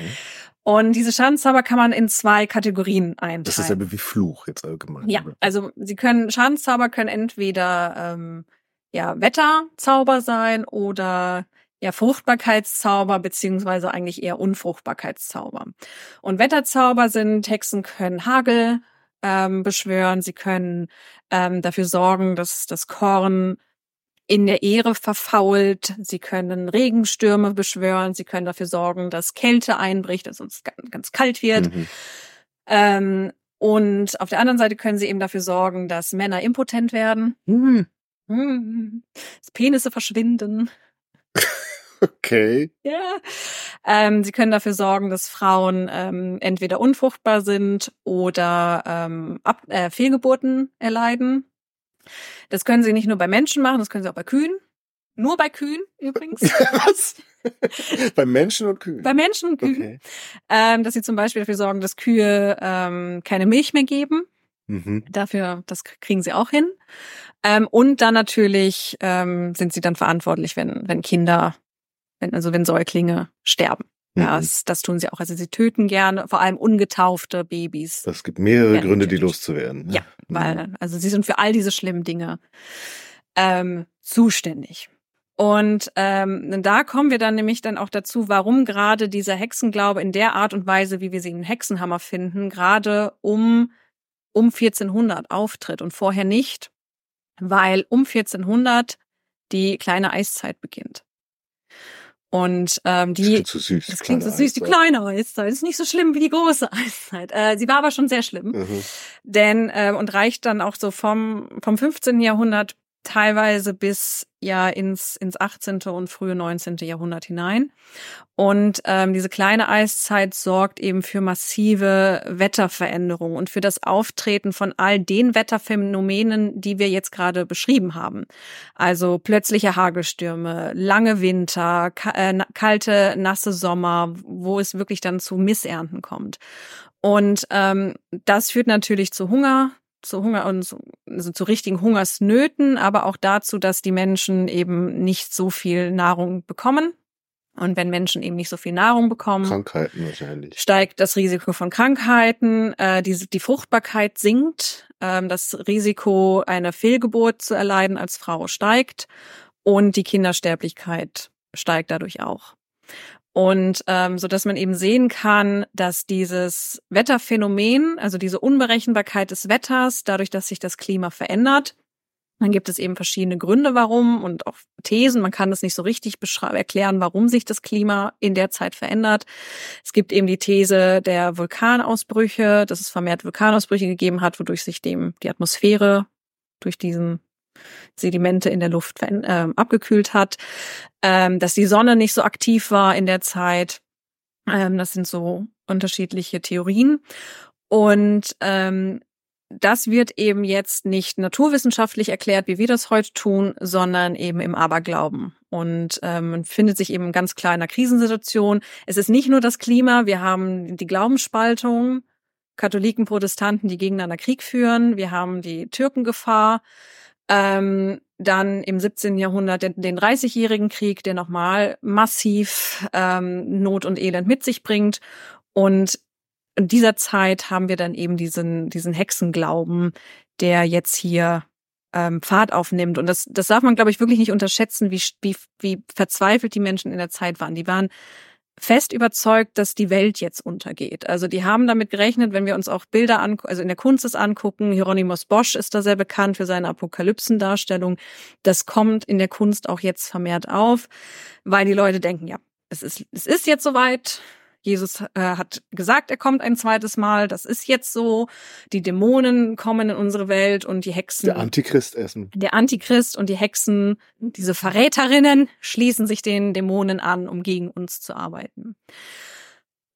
Und diese Schadenszauber kann man in zwei Kategorien einteilen. Das ist aber wie Fluch jetzt allgemein. Ja, oder? also sie können Schadenszauber können entweder ähm, ja Wetterzauber sein oder ja Fruchtbarkeitszauber beziehungsweise eigentlich eher Unfruchtbarkeitszauber. Und Wetterzauber sind Hexen können Hagel ähm, beschwören, sie können ähm, dafür sorgen, dass das Korn in der Ehre verfault. Sie können Regenstürme beschwören. Sie können dafür sorgen, dass Kälte einbricht, dass ga- ganz kalt wird. Mhm. Ähm, und auf der anderen Seite können sie eben dafür sorgen, dass Männer impotent werden. Mhm. Hm. Dass Penisse verschwinden. <laughs> Okay. Ja. Ähm, sie können dafür sorgen, dass Frauen ähm, entweder unfruchtbar sind oder ähm, Ab äh, Fehlgeburten erleiden. Das können sie nicht nur bei Menschen machen, das können sie auch bei Kühen. Nur bei Kühen übrigens. <laughs> Was? Bei Menschen und Kühen? bei Menschen und Kühen. Okay. Ähm, dass sie zum Beispiel dafür sorgen, dass Kühe ähm, keine Milch mehr geben. Mhm. Dafür, das kriegen sie auch hin. Ähm, und dann natürlich ähm, sind sie dann verantwortlich, wenn, wenn Kinder, wenn, also wenn Säuglinge sterben. Ja, Mhm. das, das tun sie auch. Also sie töten gerne, vor allem ungetaufte Babys. Es gibt mehrere Ja, Gründe, die natürlich. loszuwerden. ne? Ja, weil, also sie sind für all diese schlimmen Dinge ähm, zuständig. Und ähm, da kommen wir dann nämlich dann auch dazu, warum gerade dieser Hexenglaube in der Art und Weise, wie wir sie in Hexenhammer finden, gerade um um 1400 auftritt und vorher nicht, weil um 1400 die kleine Eiszeit beginnt. Und ähm, Das die klingt so süß. das klingt so kleine süß, die kleine Eiszeit ist nicht so schlimm wie die große <laughs> Eiszeit. Äh, sie war aber schon sehr schlimm Mhm. denn äh, und reicht dann auch so vom vom 15. Jahrhundert teilweise bis ja ins ins 18. und frühe 19. Jahrhundert hinein. Und ähm, diese kleine Eiszeit sorgt eben für massive Wetterveränderungen und für das Auftreten von all den Wetterphänomenen, die wir jetzt gerade beschrieben haben. Also plötzliche Hagelstürme, lange Winter, äh, kalte, nasse Sommer, wo es wirklich dann zu Missernten kommt. Und ähm, das führt natürlich zu Hunger, zu Hunger und zu, also zu richtigen Hungersnöten, aber auch dazu, dass die Menschen eben nicht so viel Nahrung bekommen. Und wenn Menschen eben nicht so viel Nahrung bekommen, Krankheiten wahrscheinlich. steigt das Risiko von Krankheiten, äh, die, die Fruchtbarkeit sinkt, ähm, das Risiko einer Fehlgeburt zu erleiden als Frau steigt und die Kindersterblichkeit steigt dadurch auch. Und ähm, so dass man eben sehen kann, dass dieses Wetterphänomen, also diese Unberechenbarkeit des Wetters, dadurch, dass sich das Klima verändert, dann gibt es eben verschiedene Gründe, warum und auch Thesen. Man kann das nicht so richtig erklären, warum sich das Klima in der Zeit verändert. Es gibt eben die These der Vulkanausbrüche, dass es vermehrt Vulkanausbrüche gegeben hat, wodurch sich dem die Atmosphäre durch diesen Sedimente in der Luft ähm, abgekühlt hat, ähm, dass die Sonne nicht so aktiv war in der Zeit. Ähm, das sind so unterschiedliche Theorien. Und ähm, das wird eben jetzt nicht naturwissenschaftlich erklärt, wie wir das heute tun, sondern eben im Aberglauben. Und ähm, man findet sich eben ganz klar in einer Krisensituation. Es ist nicht nur das Klima, wir haben die Glaubensspaltung, Katholiken, Protestanten, die gegeneinander Krieg führen, wir haben die Türkengefahr, ähm, dann im 17. Jahrhundert den, den 30-jährigen Krieg, der nochmal massiv ähm, Not und Elend mit sich bringt. Und in dieser Zeit haben wir dann eben diesen, diesen Hexenglauben, der jetzt hier ähm, Fahrt aufnimmt. Und das, das darf man, glaube ich, wirklich nicht unterschätzen, wie, wie, wie verzweifelt die Menschen in der Zeit waren. Die waren fest überzeugt, dass die Welt jetzt untergeht. Also die haben damit gerechnet, wenn wir uns auch Bilder an, also in der Kunst es angucken, Hieronymus Bosch ist da sehr bekannt für seine Apokalypsendarstellung. Das kommt in der Kunst auch jetzt vermehrt auf, weil die Leute denken, ja, es ist, es ist jetzt soweit, Jesus äh, hat gesagt, er kommt ein zweites Mal. Das ist jetzt so. Die Dämonen kommen in unsere Welt und die Hexen. Der Antichrist essen. Der Antichrist und die Hexen, diese Verräterinnen, schließen sich den Dämonen an, um gegen uns zu arbeiten.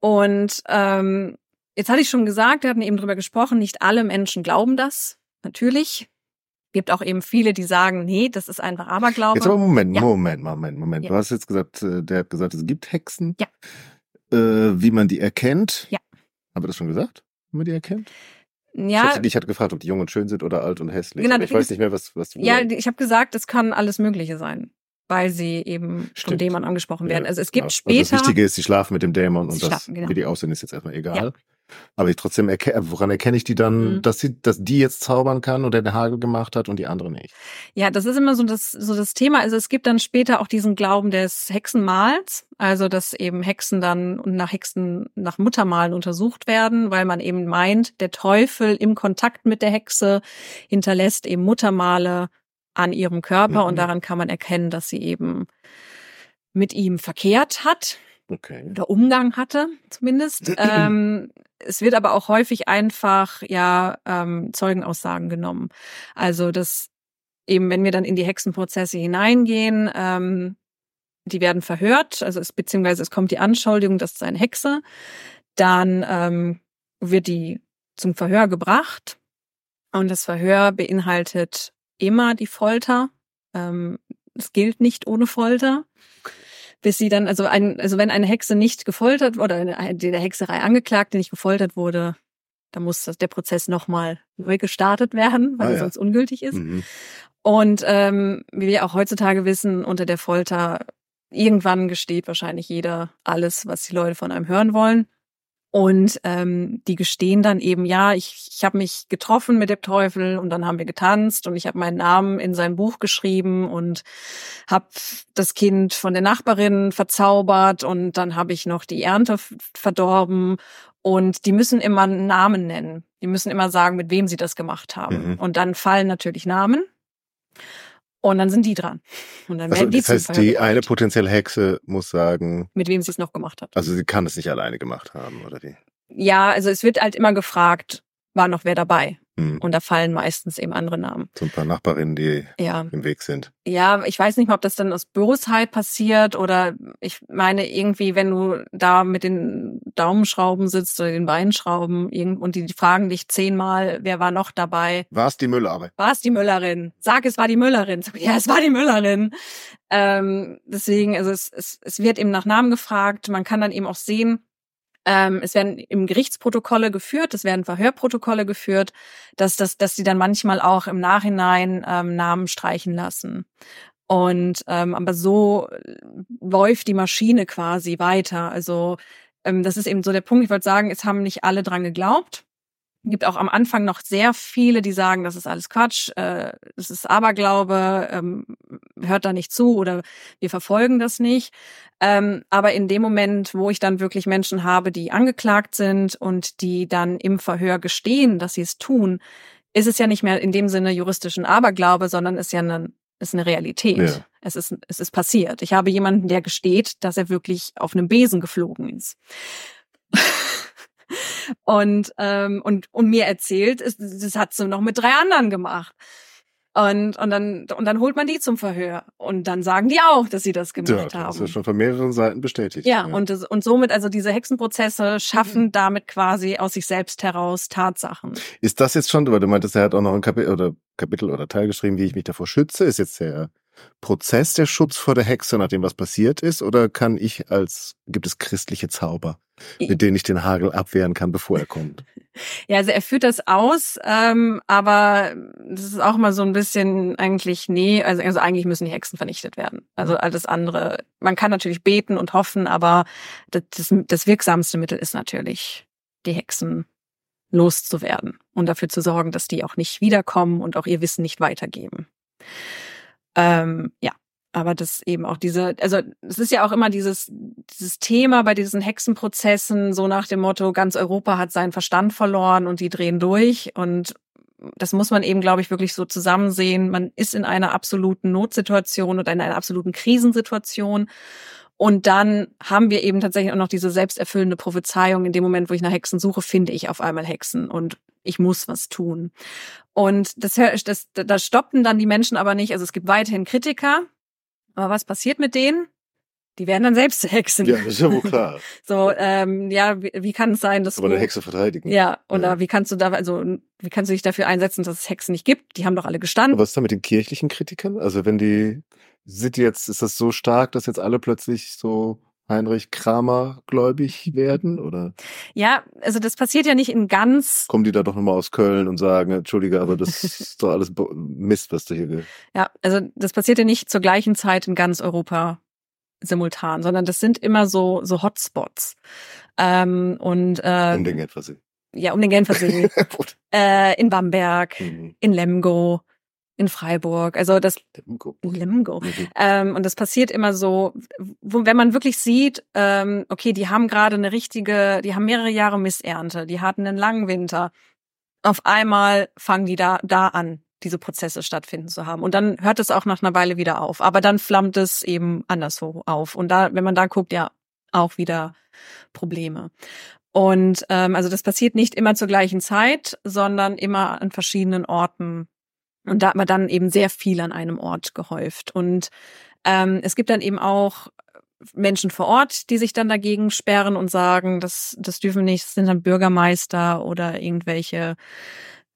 Und ähm, jetzt hatte ich schon gesagt, wir hatten eben drüber gesprochen, nicht alle Menschen glauben das. Natürlich. Gibt auch eben viele, die sagen, nee, das ist einfach Aberglaube. Jetzt aber Moment, ja. Moment, Moment, Moment. Ja. Du hast jetzt gesagt, äh, der hat gesagt, es gibt Hexen. Ja äh, wie man die erkennt. Ja. Haben wir das schon gesagt? Wie man die erkennt? Ja. Ich hatte, ich hatte gefragt, ob die jung und schön sind oder alt und hässlich. Genau, ich weiß nicht mehr, was, was. Ja, ich habe gesagt, es kann alles Mögliche sein, weil sie eben Stimmt. von Dämon angesprochen werden. Ja, also es gibt genau. später. Also das Wichtige ist, sie schlafen mit dem Dämon und das, genau. wie die aussehen, ist jetzt erstmal egal. Ja. Aber ich trotzdem erkenne, woran erkenne ich die dann, mhm. dass sie, dass die jetzt zaubern kann oder der Hagel gemacht hat und die andere nicht? Ja, das ist immer so das, so das Thema. Also es gibt dann später auch diesen Glauben des Hexenmals, also dass eben Hexen dann nach Hexen, nach Muttermalen untersucht werden, weil man eben meint, der Teufel im Kontakt mit der Hexe hinterlässt eben Muttermale an ihrem Körper mhm. und daran kann man erkennen, dass sie eben mit ihm verkehrt hat. Okay. Oder Umgang hatte, zumindest. <clears throat> ähm, es wird aber auch häufig einfach ja ähm, Zeugenaussagen genommen. Also das eben, wenn wir dann in die Hexenprozesse hineingehen, ähm, die werden verhört, also es beziehungsweise es kommt die Anschuldigung, das ist eine Hexe, dann ähm, wird die zum Verhör gebracht und das Verhör beinhaltet immer die Folter. Ähm, es gilt nicht ohne Folter bis sie dann, also ein, also wenn eine Hexe nicht gefoltert oder eine, der Hexerei Angeklagte nicht gefoltert wurde, dann muss der Prozess nochmal neu gestartet werden, weil ah, er ja. sonst ungültig ist. Mhm. Und ähm, wie wir auch heutzutage wissen, unter der Folter irgendwann gesteht wahrscheinlich jeder alles, was die Leute von einem hören wollen. Und ähm, die gestehen dann eben, ja, ich, ich habe mich getroffen mit dem Teufel und dann haben wir getanzt und ich habe meinen Namen in sein Buch geschrieben und habe das Kind von der Nachbarin verzaubert und dann habe ich noch die Ernte verdorben. Und die müssen immer einen Namen nennen. Die müssen immer sagen, mit wem sie das gemacht haben. Mhm. Und dann fallen natürlich Namen. Und dann sind die dran. Und dann also, werden die das heißt, die eine potenzielle Hexe muss sagen, mit wem sie es noch gemacht hat. Also sie kann es nicht alleine gemacht haben, oder wie? Ja, also es wird halt immer gefragt, war noch wer dabei? Hm. Und da fallen meistens eben andere Namen. So ein paar Nachbarinnen, die ja. im Weg sind. Ja, ich weiß nicht mal, ob das dann aus Bosheit passiert oder ich meine irgendwie, wenn du da mit den Daumenschrauben sitzt oder den Beinschrauben und die fragen dich zehnmal, wer war noch dabei? War es die Müllerin? War es die Müllerin? Sag, es war die Müllerin. Ja, es war die Müllerin. Ähm, deswegen, also es, es, es wird eben nach Namen gefragt. Man kann dann eben auch sehen, ähm, es werden im Gerichtsprotokolle geführt, es werden Verhörprotokolle geführt, dass, dass, dass sie dann manchmal auch im Nachhinein ähm, Namen streichen lassen. Und ähm, aber so läuft die Maschine quasi weiter. Also ähm, das ist eben so der Punkt. Ich wollte sagen, es haben nicht alle dran geglaubt gibt auch am Anfang noch sehr viele, die sagen, das ist alles Quatsch, äh, das ist Aberglaube, ähm, hört da nicht zu oder wir verfolgen das nicht. Ähm, aber in dem Moment, wo ich dann wirklich Menschen habe, die angeklagt sind und die dann im Verhör gestehen, dass sie es tun, ist es ja nicht mehr in dem Sinne juristischen Aberglaube, sondern ist ja eine, ist eine Realität. Ja. Es ist, es ist passiert. Ich habe jemanden, der gesteht, dass er wirklich auf einem Besen geflogen ist und, ähm, und, und mir erzählt, es, das hat sie noch mit drei anderen gemacht. Und, und, dann, und dann holt man die zum Verhör. Und dann sagen die auch, dass sie das gemacht ja, das haben. ist ja schon von mehreren Seiten bestätigt. Ja, Und, das, und somit, also diese Hexenprozesse schaffen damit quasi aus sich selbst heraus Tatsachen. Ist das jetzt schon, weil du meintest, er hat auch noch ein Kapitel oder, Kapitel oder Teil geschrieben, wie ich mich davor schütze, ist jetzt der Prozess der Schutz vor der Hexe, nachdem was passiert ist? Oder kann ich als, gibt es christliche Zauber, mit denen ich den Hagel abwehren kann, bevor er kommt? <laughs> Ja, also er führt das aus, ähm, aber das ist auch mal so ein bisschen eigentlich, nee, also, also eigentlich müssen die Hexen vernichtet werden. Also alles andere, man kann natürlich beten und hoffen, aber das, das, das wirksamste Mittel ist natürlich, die Hexen loszuwerden und dafür zu sorgen, dass die auch nicht wiederkommen und auch ihr Wissen nicht weitergeben. Ähm, ja, aber das eben auch diese, also es ist ja auch immer dieses, dieses Thema bei diesen Hexenprozessen, so nach dem Motto, ganz Europa hat seinen Verstand verloren und die drehen durch. Und das muss man eben, glaube ich, wirklich so zusammen sehen. Man ist in einer absoluten Notsituation oder in einer absoluten Krisensituation. Und dann haben wir eben tatsächlich auch noch diese selbsterfüllende Prophezeiung. In dem Moment, wo ich nach Hexen suche, finde ich auf einmal Hexen und ich muss was tun. Und das, das, das stoppten dann die Menschen aber nicht. Also es gibt weiterhin Kritiker, aber was passiert mit denen? Die werden dann selbst Hexen. Ja, das ist ja wohl klar. <laughs> so, ähm, ja, wie, wie kann es sein, dass Aber du, eine Hexe verteidigen. Ja, oder Ja. wie kannst du da, also wie kannst du dich dafür einsetzen, dass es Hexen nicht gibt? Die haben doch alle gestanden. Aber was ist da mit den kirchlichen Kritikern? Also wenn die, sind jetzt, ist das so stark, dass jetzt alle plötzlich so Heinrich Kramer gläubig werden? Oder Ja, also das passiert ja nicht in ganz, kommen die da doch nochmal aus Köln und sagen, Entschuldige, aber das <laughs> ist doch alles Mist, was du hier ge ja, also das passiert ja nicht zur gleichen Zeit in ganz Europa simultan, sondern das sind immer so so Hotspots. Ähm, und äh, um den Genfersee. ja, um den Genfersee, <laughs> äh, in Bamberg, Mhm. in Lemgo, in Freiburg. Also das Lemgo. Lemgo. Mhm. Ähm, und das passiert immer so, wo, wenn man wirklich sieht, ähm, okay, die haben gerade eine richtige, die haben mehrere Jahre Missernte, die hatten einen langen Winter. Auf einmal fangen die da, da an, diese Prozesse stattfinden zu haben. Und dann hört es auch nach einer Weile wieder auf. Aber dann flammt es eben anderswo auf. Und da, wenn man da guckt, ja, auch wieder Probleme. Und ähm, also das passiert nicht immer zur gleichen Zeit, sondern immer an verschiedenen Orten. Und da hat man dann eben sehr viel an einem Ort gehäuft. Und ähm, es gibt dann eben auch Menschen vor Ort, die sich dann dagegen sperren und sagen, das, das dürfen nicht, das sind dann Bürgermeister oder irgendwelche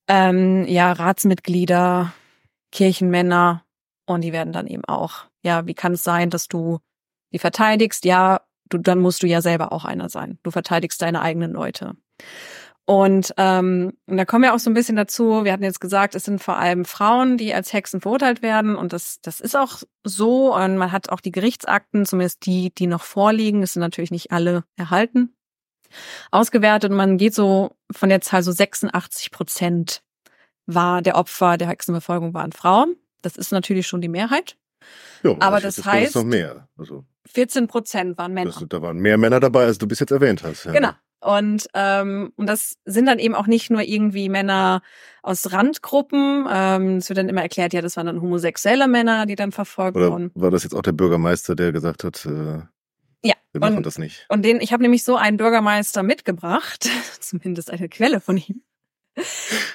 ähm, ja, Ratsmitglieder, Kirchenmänner und die werden dann eben auch, ja, wie kann es sein, dass du die verteidigst? Ja, du, dann musst du ja selber auch einer sein. Du verteidigst deine eigenen Leute. Und, ähm, und da kommen wir auch so ein bisschen dazu. Wir hatten jetzt gesagt, es sind vor allem Frauen, die als Hexen verurteilt werden. Und das, das ist auch so. Und man hat auch die Gerichtsakten, zumindest die, die noch vorliegen. Es sind natürlich nicht alle erhalten. Ausgewertet. Und man geht so von der Zahl so 86 Prozent war der Opfer der Hexenverfolgung waren Frauen. Das ist natürlich schon die Mehrheit. Ja, Aber das heißt- noch mehr. Also 14 Prozent waren Männer. das, da waren mehr Männer dabei, als du bis jetzt erwähnt hast. Ja. Genau. Und, ähm, und das sind dann eben auch nicht nur irgendwie Männer aus Randgruppen. Ähm, es wird dann immer erklärt, ja, das waren dann homosexuelle Männer, die dann verfolgt Oder wurden. war das jetzt auch der Bürgermeister, der gesagt hat, äh, Ja. wir machen Und, das nicht? und den, ich habe nämlich so einen Bürgermeister mitgebracht, <laughs> zumindest eine Quelle von ihm. <laughs>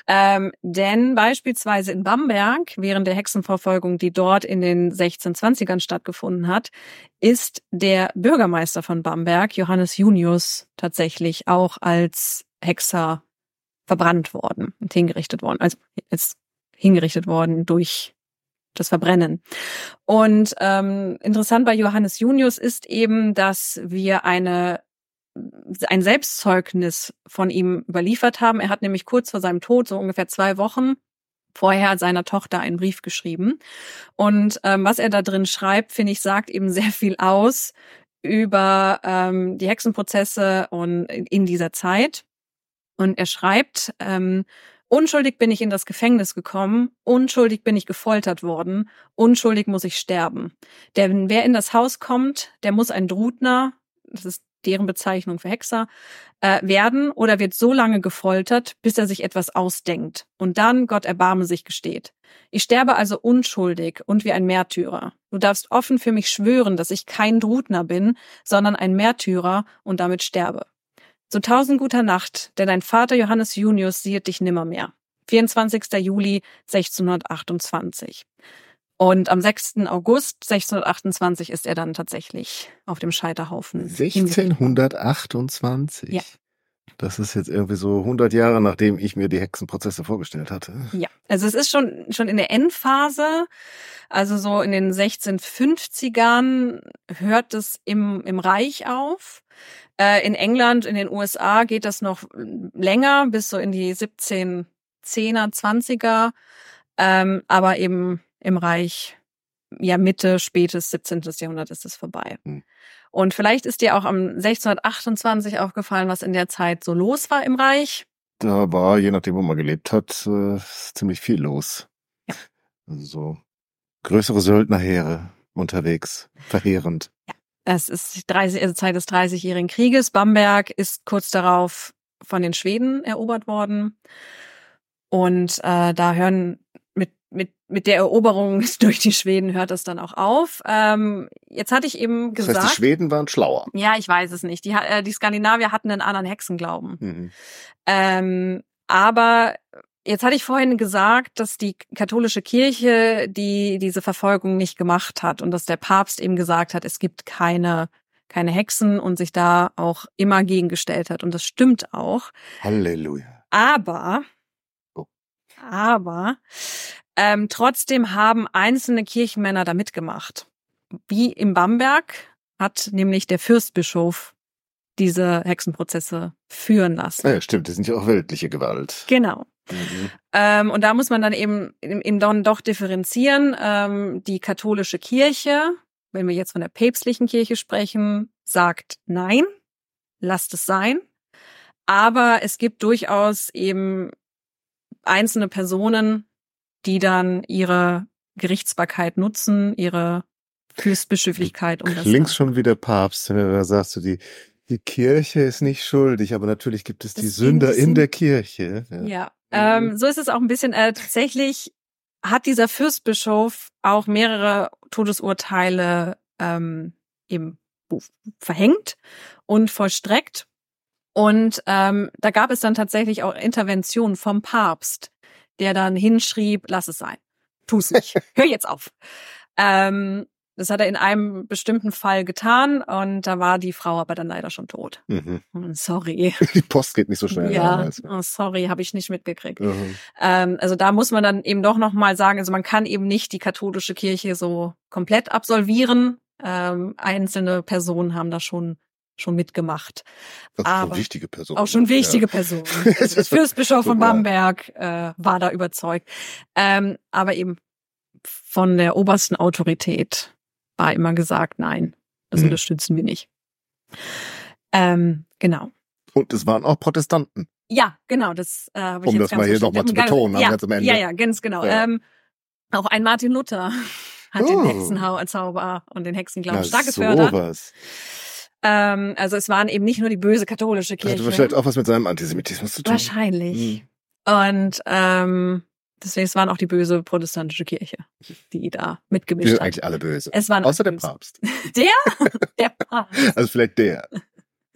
Ähm, denn beispielsweise in Bamberg, während der Hexenverfolgung, die dort in den 1620ern stattgefunden hat, ist der Bürgermeister von Bamberg, Johannes Junius, tatsächlich auch als Hexer verbrannt worden und hingerichtet worden. Also ist hingerichtet worden durch das Verbrennen. Und ähm, interessant bei Johannes Junius ist eben, dass wir eine ein Selbstzeugnis von ihm überliefert haben. Er hat nämlich kurz vor seinem Tod, so ungefähr zwei Wochen vorher, seiner Tochter einen Brief geschrieben. Und ähm, was er da drin schreibt, finde ich, sagt eben <laughs> sehr viel aus über ähm, die Hexenprozesse und in dieser Zeit. Und er schreibt, ähm, unschuldig bin ich in das Gefängnis gekommen, unschuldig bin ich gefoltert worden, unschuldig muss ich sterben. Denn wer in das Haus kommt, der muss ein Drutner, das ist deren Bezeichnung für Hexer, äh, werden oder wird so lange gefoltert, bis er sich etwas ausdenkt und dann, Gott erbarme sich, gesteht. Ich sterbe also unschuldig und wie ein Märtyrer. Du darfst offen für mich schwören, dass ich kein Drutner bin, sondern ein Märtyrer und damit sterbe. So tausend guter Nacht, denn dein Vater Johannes Junius sieht dich nimmermehr. 24. Juli 1628. Und am 6. August 1628 ist er dann tatsächlich auf dem Scheiterhaufen. 1628? Ja. Das ist jetzt irgendwie so 100 Jahre, nachdem ich mir die Hexenprozesse vorgestellt hatte. Ja, also es ist schon, schon in der Endphase. Also so in den 1650ern hört es im, im Reich auf. Äh, in England, in den USA geht das noch länger, bis so in die 1710er, 20er. Ähm, aber eben im Reich, ja, Mitte, spätes 17. Jahrhundert ist es vorbei. Hm. Und vielleicht ist dir auch am 1628 aufgefallen, was in der Zeit so los war im Reich. Da war, je nachdem, wo man gelebt hat, äh, ziemlich viel los. Ja. Also so größere Söldnerheere unterwegs, verheerend. Ja. Es ist die 30, also Zeit des Dreißigjährigen Krieges. Bamberg ist kurz darauf von den Schweden erobert worden. Und äh, da hören mit, der Eroberung <laughs> durch die Schweden hört es dann auch auf. Ähm, jetzt hatte ich eben gesagt. Das heißt, die Schweden waren schlauer. Ja, ich weiß es nicht. Die, äh, die Skandinavier hatten einen anderen Hexenglauben. Mhm. Ähm, aber jetzt hatte ich vorhin gesagt, dass die katholische Kirche die diese Verfolgung nicht gemacht hat und dass der Papst eben gesagt hat, es gibt keine keine Hexen und sich da auch immer gegengestellt hat. Und das stimmt auch. Halleluja. Aber oh. aber ähm, trotzdem haben einzelne Kirchenmänner da mitgemacht. Wie im Bamberg hat nämlich der Fürstbischof diese Hexenprozesse führen lassen. Ja, stimmt, das sind ja auch weltliche Gewalt. Genau. Mhm. Ähm, und da muss man dann eben, eben dann doch differenzieren. Ähm, die katholische Kirche, wenn wir jetzt von der päpstlichen Kirche sprechen, sagt nein, lasst es sein. Aber es gibt durchaus eben einzelne Personen, die dann ihre Gerichtsbarkeit nutzen, ihre Fürstbischöflichkeit. Um Klingst schon wie der Papst, wenn du da sagst, du, die, die Kirche ist nicht schuldig, aber natürlich gibt es das die Sünder in der Kirche. Ja, ja. Ähm, so ist es auch ein bisschen. Äh, tatsächlich hat dieser Fürstbischof auch mehrere Todesurteile ähm, eben verhängt und vollstreckt. Und ähm, da gab es dann tatsächlich auch Interventionen vom Papst, der dann hinschrieb, lass es sein. Tu's nicht. <laughs> Hör jetzt auf. Ähm, das hat er in einem bestimmten Fall getan und da war die Frau aber dann leider schon tot. Mhm. Sorry. <laughs> Die Post geht nicht so schnell. Ja, oh, sorry, habe ich nicht mitgekriegt. Mhm. Ähm, also da muss man dann eben doch noch mal sagen, also man kann eben nicht die katholische Kirche so komplett absolvieren. Ähm, einzelne Personen haben da schon schon mitgemacht. Das Aber schon wichtige Person. Auch schon wichtige ja. Person. <laughs> Das Fürstbischof von Bamberg äh, war da überzeugt. Ähm, aber eben von der obersten Autorität war immer gesagt, nein, das mhm. unterstützen wir nicht. Ähm, genau. Und es waren auch Protestanten. Ja, genau. Das äh, habe ich um jetzt das mal hier nochmal zu betonen, ja, ganz am Ende. Ja, ja, ganz genau. Ja. Ähm, auch ein Martin Luther <laughs> hat oh. den Hexenzauber und den Hexenglauben stark gefördert. Sowas. Ähm, also es waren eben nicht nur die böse katholische Kirche. Hatte vielleicht auch was mit seinem Antisemitismus zu tun. Wahrscheinlich. Hm. Und ähm, deswegen es waren auch die böse protestantische Kirche, die da mitgemischt hat. eigentlich alle böse. Es waren Außer der Papst. <laughs> Der? Der Papst. Also vielleicht der.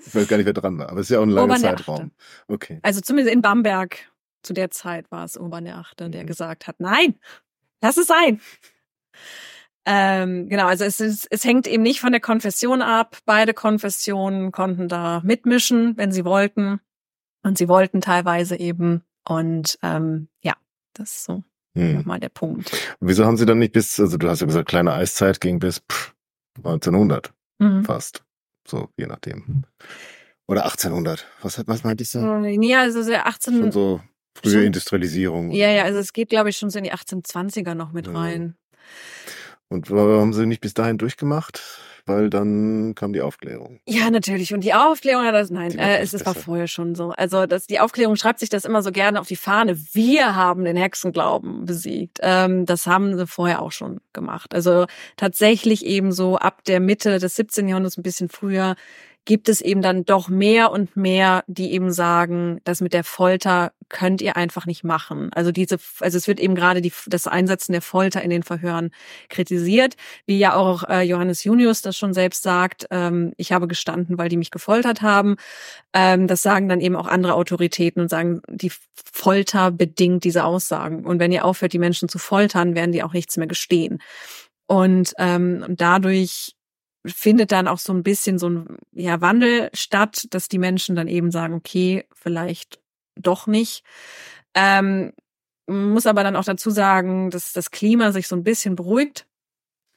Ich weiß gar nicht, wer dran war, aber es ist ja auch ein langer Zeitraum. Okay. Also zumindest in Bamberg zu der Zeit war es Urban der Achte, der mhm. gesagt hat, nein, lass es sein. Ähm, genau, also es, ist, es hängt eben nicht von der Konfession ab. Beide Konfessionen konnten da mitmischen, wenn sie wollten. Und sie wollten teilweise eben. Und ähm, ja, das ist so hm. nochmal der Punkt. Wieso haben sie dann nicht bis, also du hast ja gesagt, kleine Eiszeit ging bis pff, 1900 mhm. fast. So, je nachdem. Oder 1800. Was, was meinte ich so? Ja, also 18. Schon so frühe schon, Industrialisierung. Ja, ja, also es geht, glaube ich, schon so in die 1820er noch mit ja. rein. Und warum haben sie nicht bis dahin durchgemacht? Weil dann kam die Aufklärung. Ja, natürlich. Und die Aufklärung hat das, nein, äh, es war vorher schon so. Also das, die Aufklärung schreibt sich das immer so gerne auf die Fahne. Wir haben den Hexenglauben besiegt. Ähm, das haben sie vorher auch schon gemacht. Also tatsächlich eben so ab der Mitte des 17. Jahrhunderts, ein bisschen früher, gibt es eben dann doch mehr und mehr, die eben sagen, das mit der Folter könnt ihr einfach nicht machen. Also diese, also es wird eben gerade die, das Einsetzen der Folter in den Verhören kritisiert, wie ja auch äh, Johannes Junius das schon selbst sagt. Ähm, ich habe gestanden, weil die mich gefoltert haben. Ähm, das sagen dann eben auch andere Autoritäten und sagen, die Folter bedingt diese Aussagen. Und wenn ihr aufhört, die Menschen zu foltern, werden die auch nichts mehr gestehen. Und ähm, dadurch findet dann auch so ein bisschen so ein ja, Wandel statt, dass die Menschen dann eben sagen, okay, vielleicht doch nicht. Ähm, muss aber dann auch dazu sagen, dass das Klima sich so ein bisschen beruhigt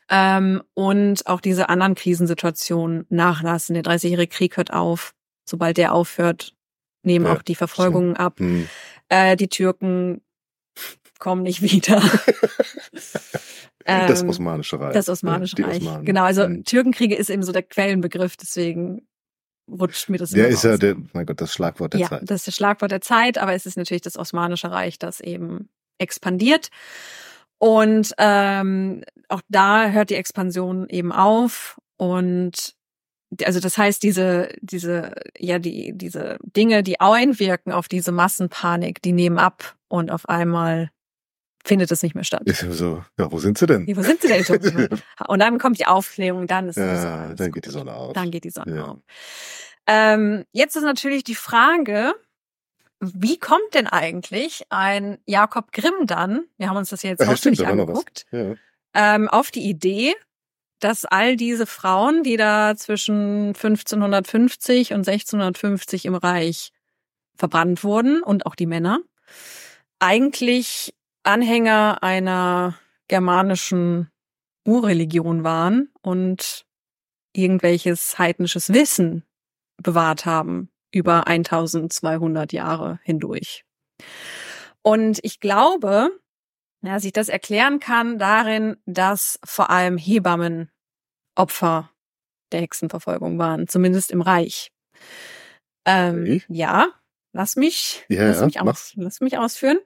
ähm, und auch diese anderen Krisensituationen nachlassen. Der 30-jährige Krieg hört auf. Sobald der aufhört, nehmen ja, auch die Verfolgungen stimmt. ab. Hm. Äh, die Türken kommen nicht wieder. <laughs> das ähm, Osmanische Reich. Das Osmanische ja, Reich. Genau, also mhm. Türkenkriege ist eben so der Quellenbegriff, deswegen rutscht mir das Der ist raus. ja der, mein Gott, das Schlagwort der ja, Zeit. Das ist das Schlagwort der Zeit, aber es ist natürlich das Osmanische Reich, das eben expandiert. Und ähm, auch da hört die Expansion eben auf. Und also das heißt, diese, diese, ja, die, diese Dinge, die einwirken auf diese Massenpanik, die nehmen ab und auf einmal findet es nicht mehr statt. Ist so, ja, wo sind sie denn? Ja, wo sind sie denn? <laughs> und dann kommt die Aufklärung, dann ist. Ja, dann geht die Sonne auf. Dann geht die Sonne ja. auf. Ähm, jetzt ist natürlich die Frage, wie kommt denn eigentlich ein Jakob Grimm dann, wir haben uns das ja jetzt ja, ausführlich angeguckt, ja. ähm, auf die Idee, dass all diese Frauen, die da zwischen 1550 und 1650 im Reich verbrannt wurden und auch die Männer, eigentlich Anhänger einer germanischen Urreligion waren und irgendwelches heidnisches Wissen bewahrt haben über 1200 Jahre hindurch. Und ich glaube, ja, sich das erklären kann darin, dass vor allem Hebammen Opfer der Hexenverfolgung waren, zumindest im Reich. Ähm, ja, Lass mich, ja, lass, mich aus, lass mich ausführen.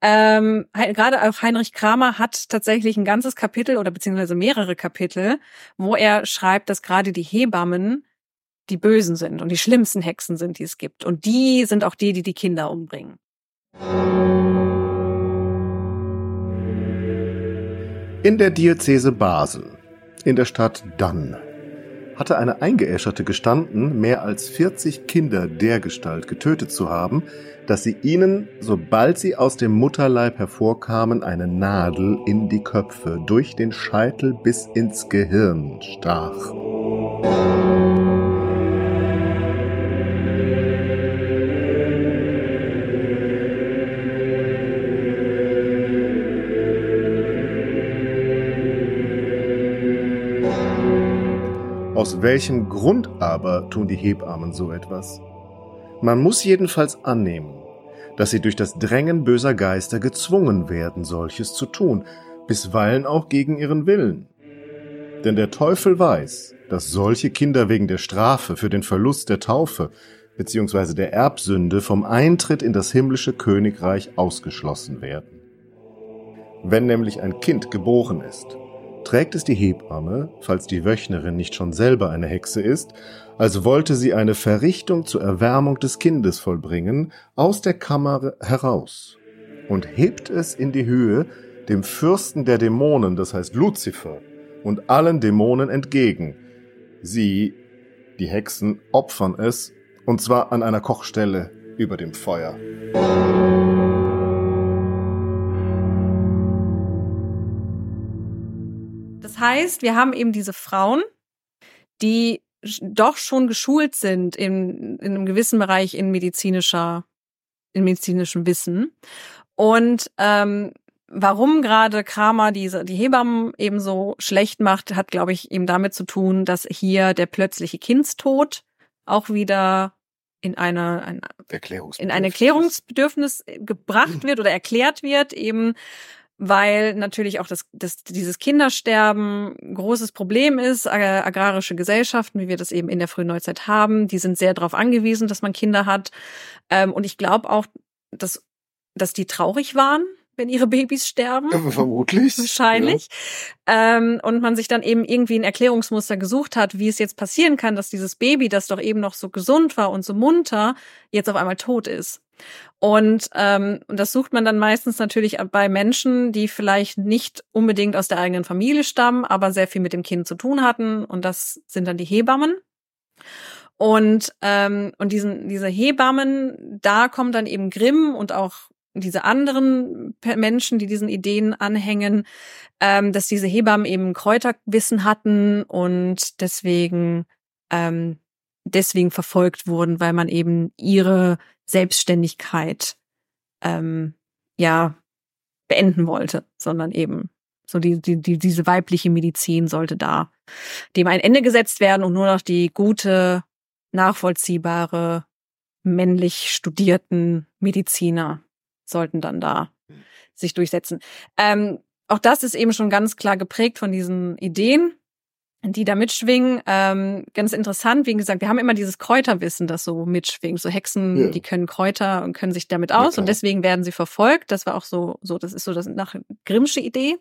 Ähm, gerade auch Heinrich Kramer hat tatsächlich ein ganzes Kapitel oder beziehungsweise mehrere Kapitel, wo er schreibt, dass gerade die Hebammen die Bösen sind und die schlimmsten Hexen sind, die es gibt. Und die sind auch die, die die Kinder umbringen. In der Diözese Basel, in der Stadt Dann, hatte eine Eingeäscherte gestanden, mehr als 40 Kinder dergestalt getötet zu haben, dass sie ihnen, sobald sie aus dem Mutterleib hervorkamen, eine Nadel in die Köpfe durch den Scheitel bis ins Gehirn stach. Aus welchem Grund aber tun die Hebammen so etwas? Man muss jedenfalls annehmen, dass sie durch das Drängen böser Geister gezwungen werden, solches zu tun, bisweilen auch gegen ihren Willen. Denn der Teufel weiß, dass solche Kinder wegen der Strafe für den Verlust der Taufe bzw. der Erbsünde vom Eintritt in das himmlische Königreich ausgeschlossen werden. Wenn nämlich ein Kind geboren ist, trägt es die Hebamme, falls die Wöchnerin nicht schon selber eine Hexe ist, als wollte sie eine Verrichtung zur Erwärmung des Kindes vollbringen, aus der Kammer heraus und hebt es in die Höhe dem Fürsten der Dämonen, das heißt Luzifer, und allen Dämonen entgegen. Sie, die Hexen, opfern es, und zwar an einer Kochstelle über dem Feuer. Heißt, wir haben eben diese Frauen, die doch schon geschult sind in, in einem gewissen Bereich in medizinischer, in medizinischem Wissen. Und ähm, warum gerade Kramer diese die Hebammen eben so schlecht macht, hat, glaube ich, eben damit zu tun, dass hier der plötzliche Kindstod auch wieder in eine, ein, in ein Erklärungsbedürfnis gebracht <clears throat> wird oder erklärt wird, eben weil natürlich auch das, das, dieses Kindersterben großes Problem ist. Agrarische Gesellschaften, wie wir das eben in der frühen Neuzeit haben, die sind sehr darauf angewiesen, dass man Kinder hat. Ähm, und ich glaube auch, dass, dass die traurig waren, wenn ihre Babys sterben. Vermutlich. Wahrscheinlich. Ja. Ähm, und man sich dann eben irgendwie ein Erklärungsmuster gesucht hat, wie es jetzt passieren kann, dass dieses Baby, das doch eben noch so gesund war und so munter, jetzt auf einmal tot ist. Und, ähm, das sucht man dann meistens natürlich bei Menschen, die vielleicht nicht unbedingt aus der eigenen Familie stammen, aber sehr viel mit dem Kind zu tun hatten. Und das sind dann die Hebammen. Und, ähm, und diesen, diese Hebammen, da kommt dann eben Grimm und auch diese anderen Menschen, die diesen Ideen anhängen, ähm, dass diese Hebammen eben Kräuterwissen hatten und deswegen ähm, deswegen verfolgt wurden, weil man eben ihre Selbstständigkeit ähm, ja beenden wollte, sondern eben so die, die, die diese weibliche Medizin sollte da dem ein Ende gesetzt werden und nur noch die gute, nachvollziehbare, männlich studierten Mediziner sollten dann da sich durchsetzen. Ähm, auch das ist eben schon ganz klar geprägt von diesen Ideen die da mitschwingen. Ähm, ganz interessant, wie gesagt, wir haben immer dieses Kräuterwissen, das so mitschwingt. So Hexen, ja. die können Kräuter und können sich damit aus ja, und deswegen werden sie verfolgt. Das war auch so, so das ist so das nach Grimmsche Idee.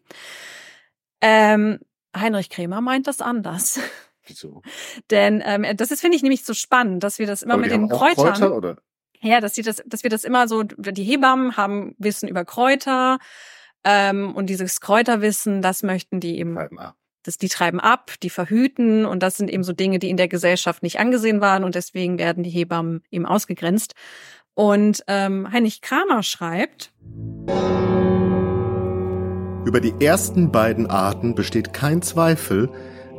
Ähm, Heinrich Krämer meint das anders. Wieso? <laughs> Denn ähm, das ist finde ich nämlich so spannend, dass wir das immer Aber mit den Kräutern. Kräuter, oder? Ja, dass sie das, dass wir das immer so. Die Hebammen haben Wissen über Kräuter ähm, und dieses Kräuterwissen, das möchten die eben das, die treiben ab, die verhüten und das sind eben so Dinge, die in der Gesellschaft nicht angesehen waren und deswegen werden die Hebammen eben ausgegrenzt. Und ähm, Heinrich Kramer schreibt, über die ersten beiden Arten besteht kein Zweifel,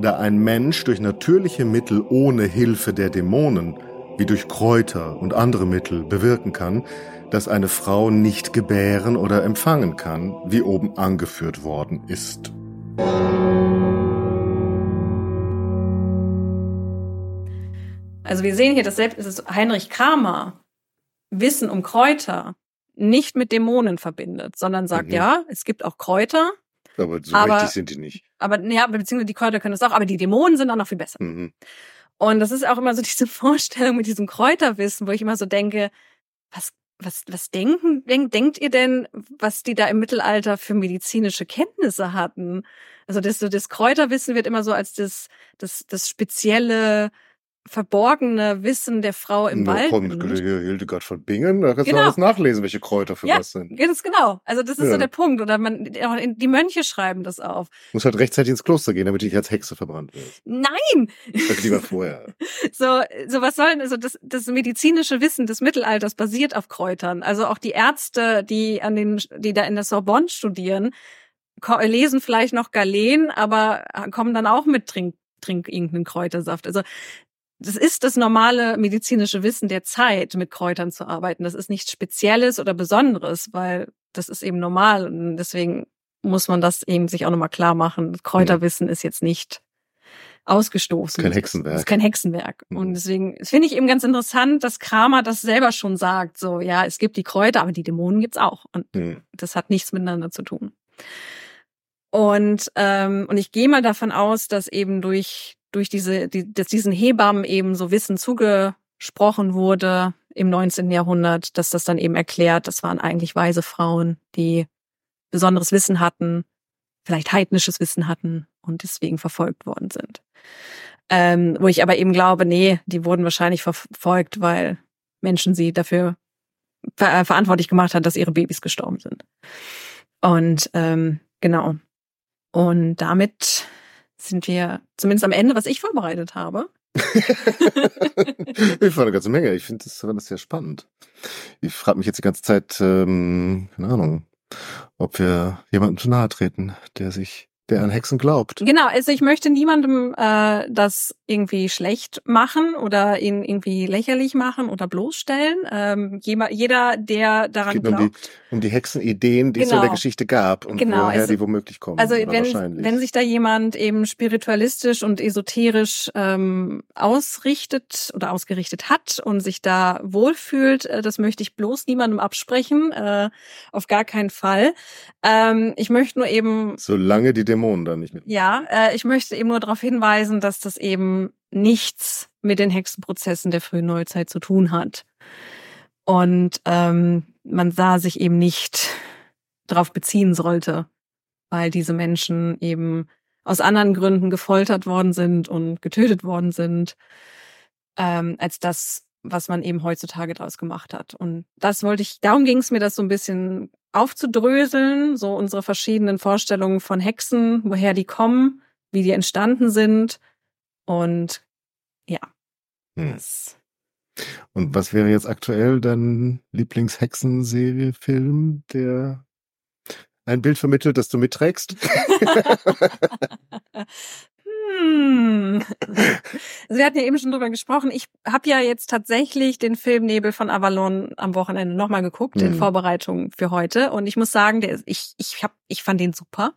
da ein Mensch durch natürliche Mittel ohne Hilfe der Dämonen, wie durch Kräuter und andere Mittel, bewirken kann, dass eine Frau nicht gebären oder empfangen kann, wie oben angeführt worden ist. Also wir sehen hier, dass selbst Heinrich Kramer Wissen um Kräuter nicht mit Dämonen verbindet, sondern sagt, mhm. ja, es gibt auch Kräuter. Aber so aber, richtig sind die nicht. Aber ja, beziehungsweise die Kräuter können es auch, aber die Dämonen sind auch noch viel besser. Mhm. Und das ist auch immer so <laughs> diese Vorstellung mit diesem Kräuterwissen, wo ich immer so denke, was, was, was denken, denk, denkt ihr denn, was die da im Mittelalter für medizinische Kenntnisse hatten? Also das, so das Kräuterwissen wird immer so als das, das, das spezielle, verborgene Wissen der Frau im Wald. Komm, Hildegard von Bingen, da kannst genau. du alles nachlesen, welche Kräuter für ja, was sind. Ganz genau. Also das ist ja. so der Punkt. Oder man, die Mönche schreiben das auf. Muss halt rechtzeitig ins Kloster gehen, damit ich als Hexe verbrannt werde. Nein! Sag lieber vorher. <laughs> so, so was sollen, also das, das medizinische Wissen des Mittelalters basiert auf Kräutern. Also auch die Ärzte, die an den, die da in der Sorbonne studieren, lesen vielleicht noch Galen, aber kommen dann auch mit Trink trink irgendeinen Kräutersaft. Also das ist das normale medizinische Wissen der Zeit, mit Kräutern zu arbeiten. Das ist nichts Spezielles oder Besonderes, weil das ist eben normal und deswegen muss man das eben sich auch nochmal klar machen. Kräuterwissen ist jetzt nicht ausgestoßen. Kein Hexenwerk. Das ist kein Hexenwerk. Mhm. Und deswegen finde ich eben ganz interessant, dass Kramer das selber schon sagt. So, ja, es gibt die Kräuter, aber die Dämonen gibt's auch. Und mhm. das hat nichts miteinander zu tun. Und, ähm, und ich gehe mal davon aus, dass eben durch durch diese, die, dass diesen Hebammen eben so Wissen zugesprochen wurde im 19. Jahrhundert, dass das dann eben erklärt, das waren eigentlich weise Frauen, die besonderes Wissen hatten, vielleicht heidnisches Wissen hatten und deswegen verfolgt worden sind. Ähm, wo ich aber eben glaube, nee, die wurden wahrscheinlich verfolgt, weil Menschen sie dafür ver äh, verantwortlich gemacht hat, dass ihre Babys gestorben sind. Und ähm, genau. Und damit sind wir zumindest am Ende, was ich vorbereitet habe. <laughs> ich fand eine ganze Menge. Ich finde das, das sehr spannend. Ich frage mich jetzt die ganze Zeit, ähm, keine Ahnung, ob wir jemandem zu nahe treten, der sich der an Hexen glaubt. Genau, also ich möchte niemandem äh, das irgendwie schlecht machen oder ihn irgendwie lächerlich machen oder bloßstellen. Ähm, jeder, der daran es geht glaubt. Um die, um die Hexenideen, die genau. es in der genau. Geschichte gab und genau. woher also, die womöglich kommen. Also wenn, wenn sich da jemand eben spiritualistisch und esoterisch ähm, ausrichtet oder ausgerichtet hat und sich da wohlfühlt, äh, das möchte ich bloß niemandem absprechen. Äh, auf gar keinen Fall. Ähm, ich möchte nur eben. Solange die Dämonen da nicht mit. Ja, äh, ich möchte eben nur darauf hinweisen, dass das eben nichts mit den Hexenprozessen der frühen Neuzeit zu tun hat. Und ähm, man sah sich eben nicht darauf beziehen sollte, weil diese Menschen eben aus anderen Gründen gefoltert worden sind und getötet worden sind, ähm, als das, was man eben heutzutage daraus gemacht hat. Und das wollte ich, darum ging es mir, das so ein bisschen aufzudröseln, so unsere verschiedenen Vorstellungen von Hexen, woher die kommen, wie die entstanden sind. Und ja. Hm. Und was wäre jetzt aktuell dein Lieblingshexenserie, Film, der ein Bild vermittelt, das du mitträgst? <laughs> <laughs> <laughs> hm. Also <laughs> wir hatten ja eben schon drüber gesprochen. Ich habe ja jetzt tatsächlich den Film Nebel von Avalon am Wochenende nochmal geguckt mhm. in Vorbereitung für heute. Und ich muss sagen, der, ich, ich, hab, ich fand den super.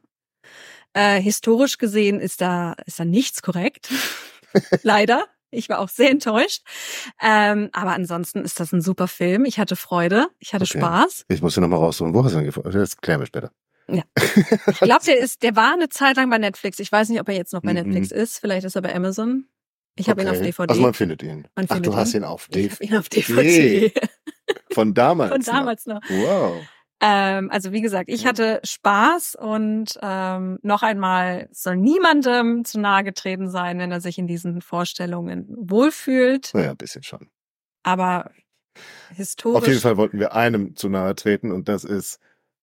Äh, historisch gesehen ist da, ist da nichts korrekt. <laughs> Leider. Ich war auch sehr enttäuscht. Ähm, aber ansonsten ist das ein super Film. Ich hatte Freude, ich hatte okay. Spaß. Ich muss ja nochmal raussuchen. Wo hast du ihn Das klären wir später. Ja. <laughs> Ich glaube, der ist, der war eine Zeit lang bei Netflix. Ich weiß nicht, ob er jetzt noch bei Netflix ist. Vielleicht ist er bei Amazon. Ich habe okay. ihn auf DVD. Also man findet ihn. Man Ach, du ihn. hast ihn auf DVD. Ich ihn auf DVD. <laughs> Von damals. Von damals noch. noch. Wow. Ähm, also wie gesagt, ich hatte Spaß und ähm, noch einmal soll niemandem zu nahe getreten sein, wenn er sich in diesen Vorstellungen wohlfühlt. Naja, ein bisschen schon. Aber historisch. Auf jeden Fall wollten wir einem zu nahe treten und das ist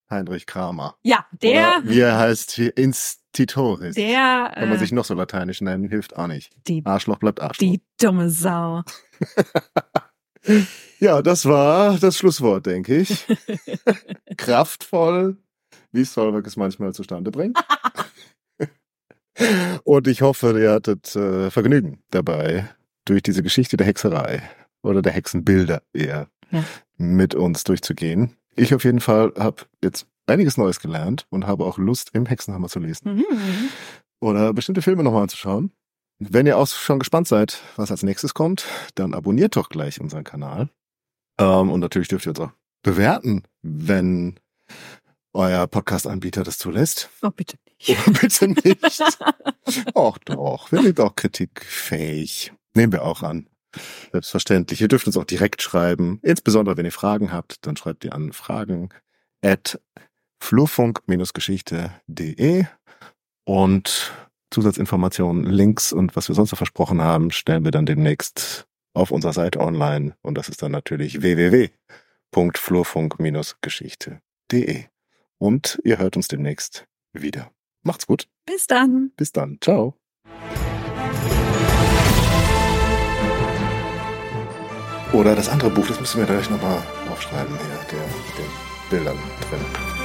Heinrich Kramer. Ja, der. Oder wie er heißt hier Institutoris. Der. Wenn man äh, sich noch so lateinisch nennen, hilft auch nicht. Die, Arschloch bleibt Arschloch. Die dumme Sau. <laughs> ja, das war das Schlusswort, denke ich. <laughs> Kraftvoll, wie Solveig es manchmal zustande bringt. <laughs> Und ich hoffe, ihr hattet äh, Vergnügen dabei, durch diese Geschichte der Hexerei oder der Hexenbilder eher ja. mit uns durchzugehen. Ich auf jeden Fall habe jetzt einiges Neues gelernt und habe auch Lust, im Hexenhammer zu lesen. Mhm. mhm. Oder bestimmte Filme nochmal anzuschauen. Wenn ihr auch schon gespannt seid, was als nächstes kommt, dann abonniert doch gleich unseren Kanal. Ähm, und natürlich dürft ihr uns auch bewerten, wenn euer Podcast-Anbieter das zulässt. Oh, bitte nicht. Oh, bitte nicht. <laughs> Ach doch, wir sind auch kritikfähig. Nehmen wir auch an. Selbstverständlich. Ihr dürft uns auch direkt schreiben. Insbesondere, wenn ihr Fragen habt, dann schreibt ihr an Fragen at flurfunk-geschichte.de und Zusatzinformationen, Links und was wir sonst noch versprochen haben, stellen wir dann demnächst auf unserer Seite online und das ist dann natürlich www.flurfunk-geschichte.de. Und ihr hört uns demnächst wieder. Macht's gut. Bis dann. Bis dann. Ciao. Oder das andere Buch, das müssen wir gleich nochmal aufschreiben hier, der mit den Bildern drin.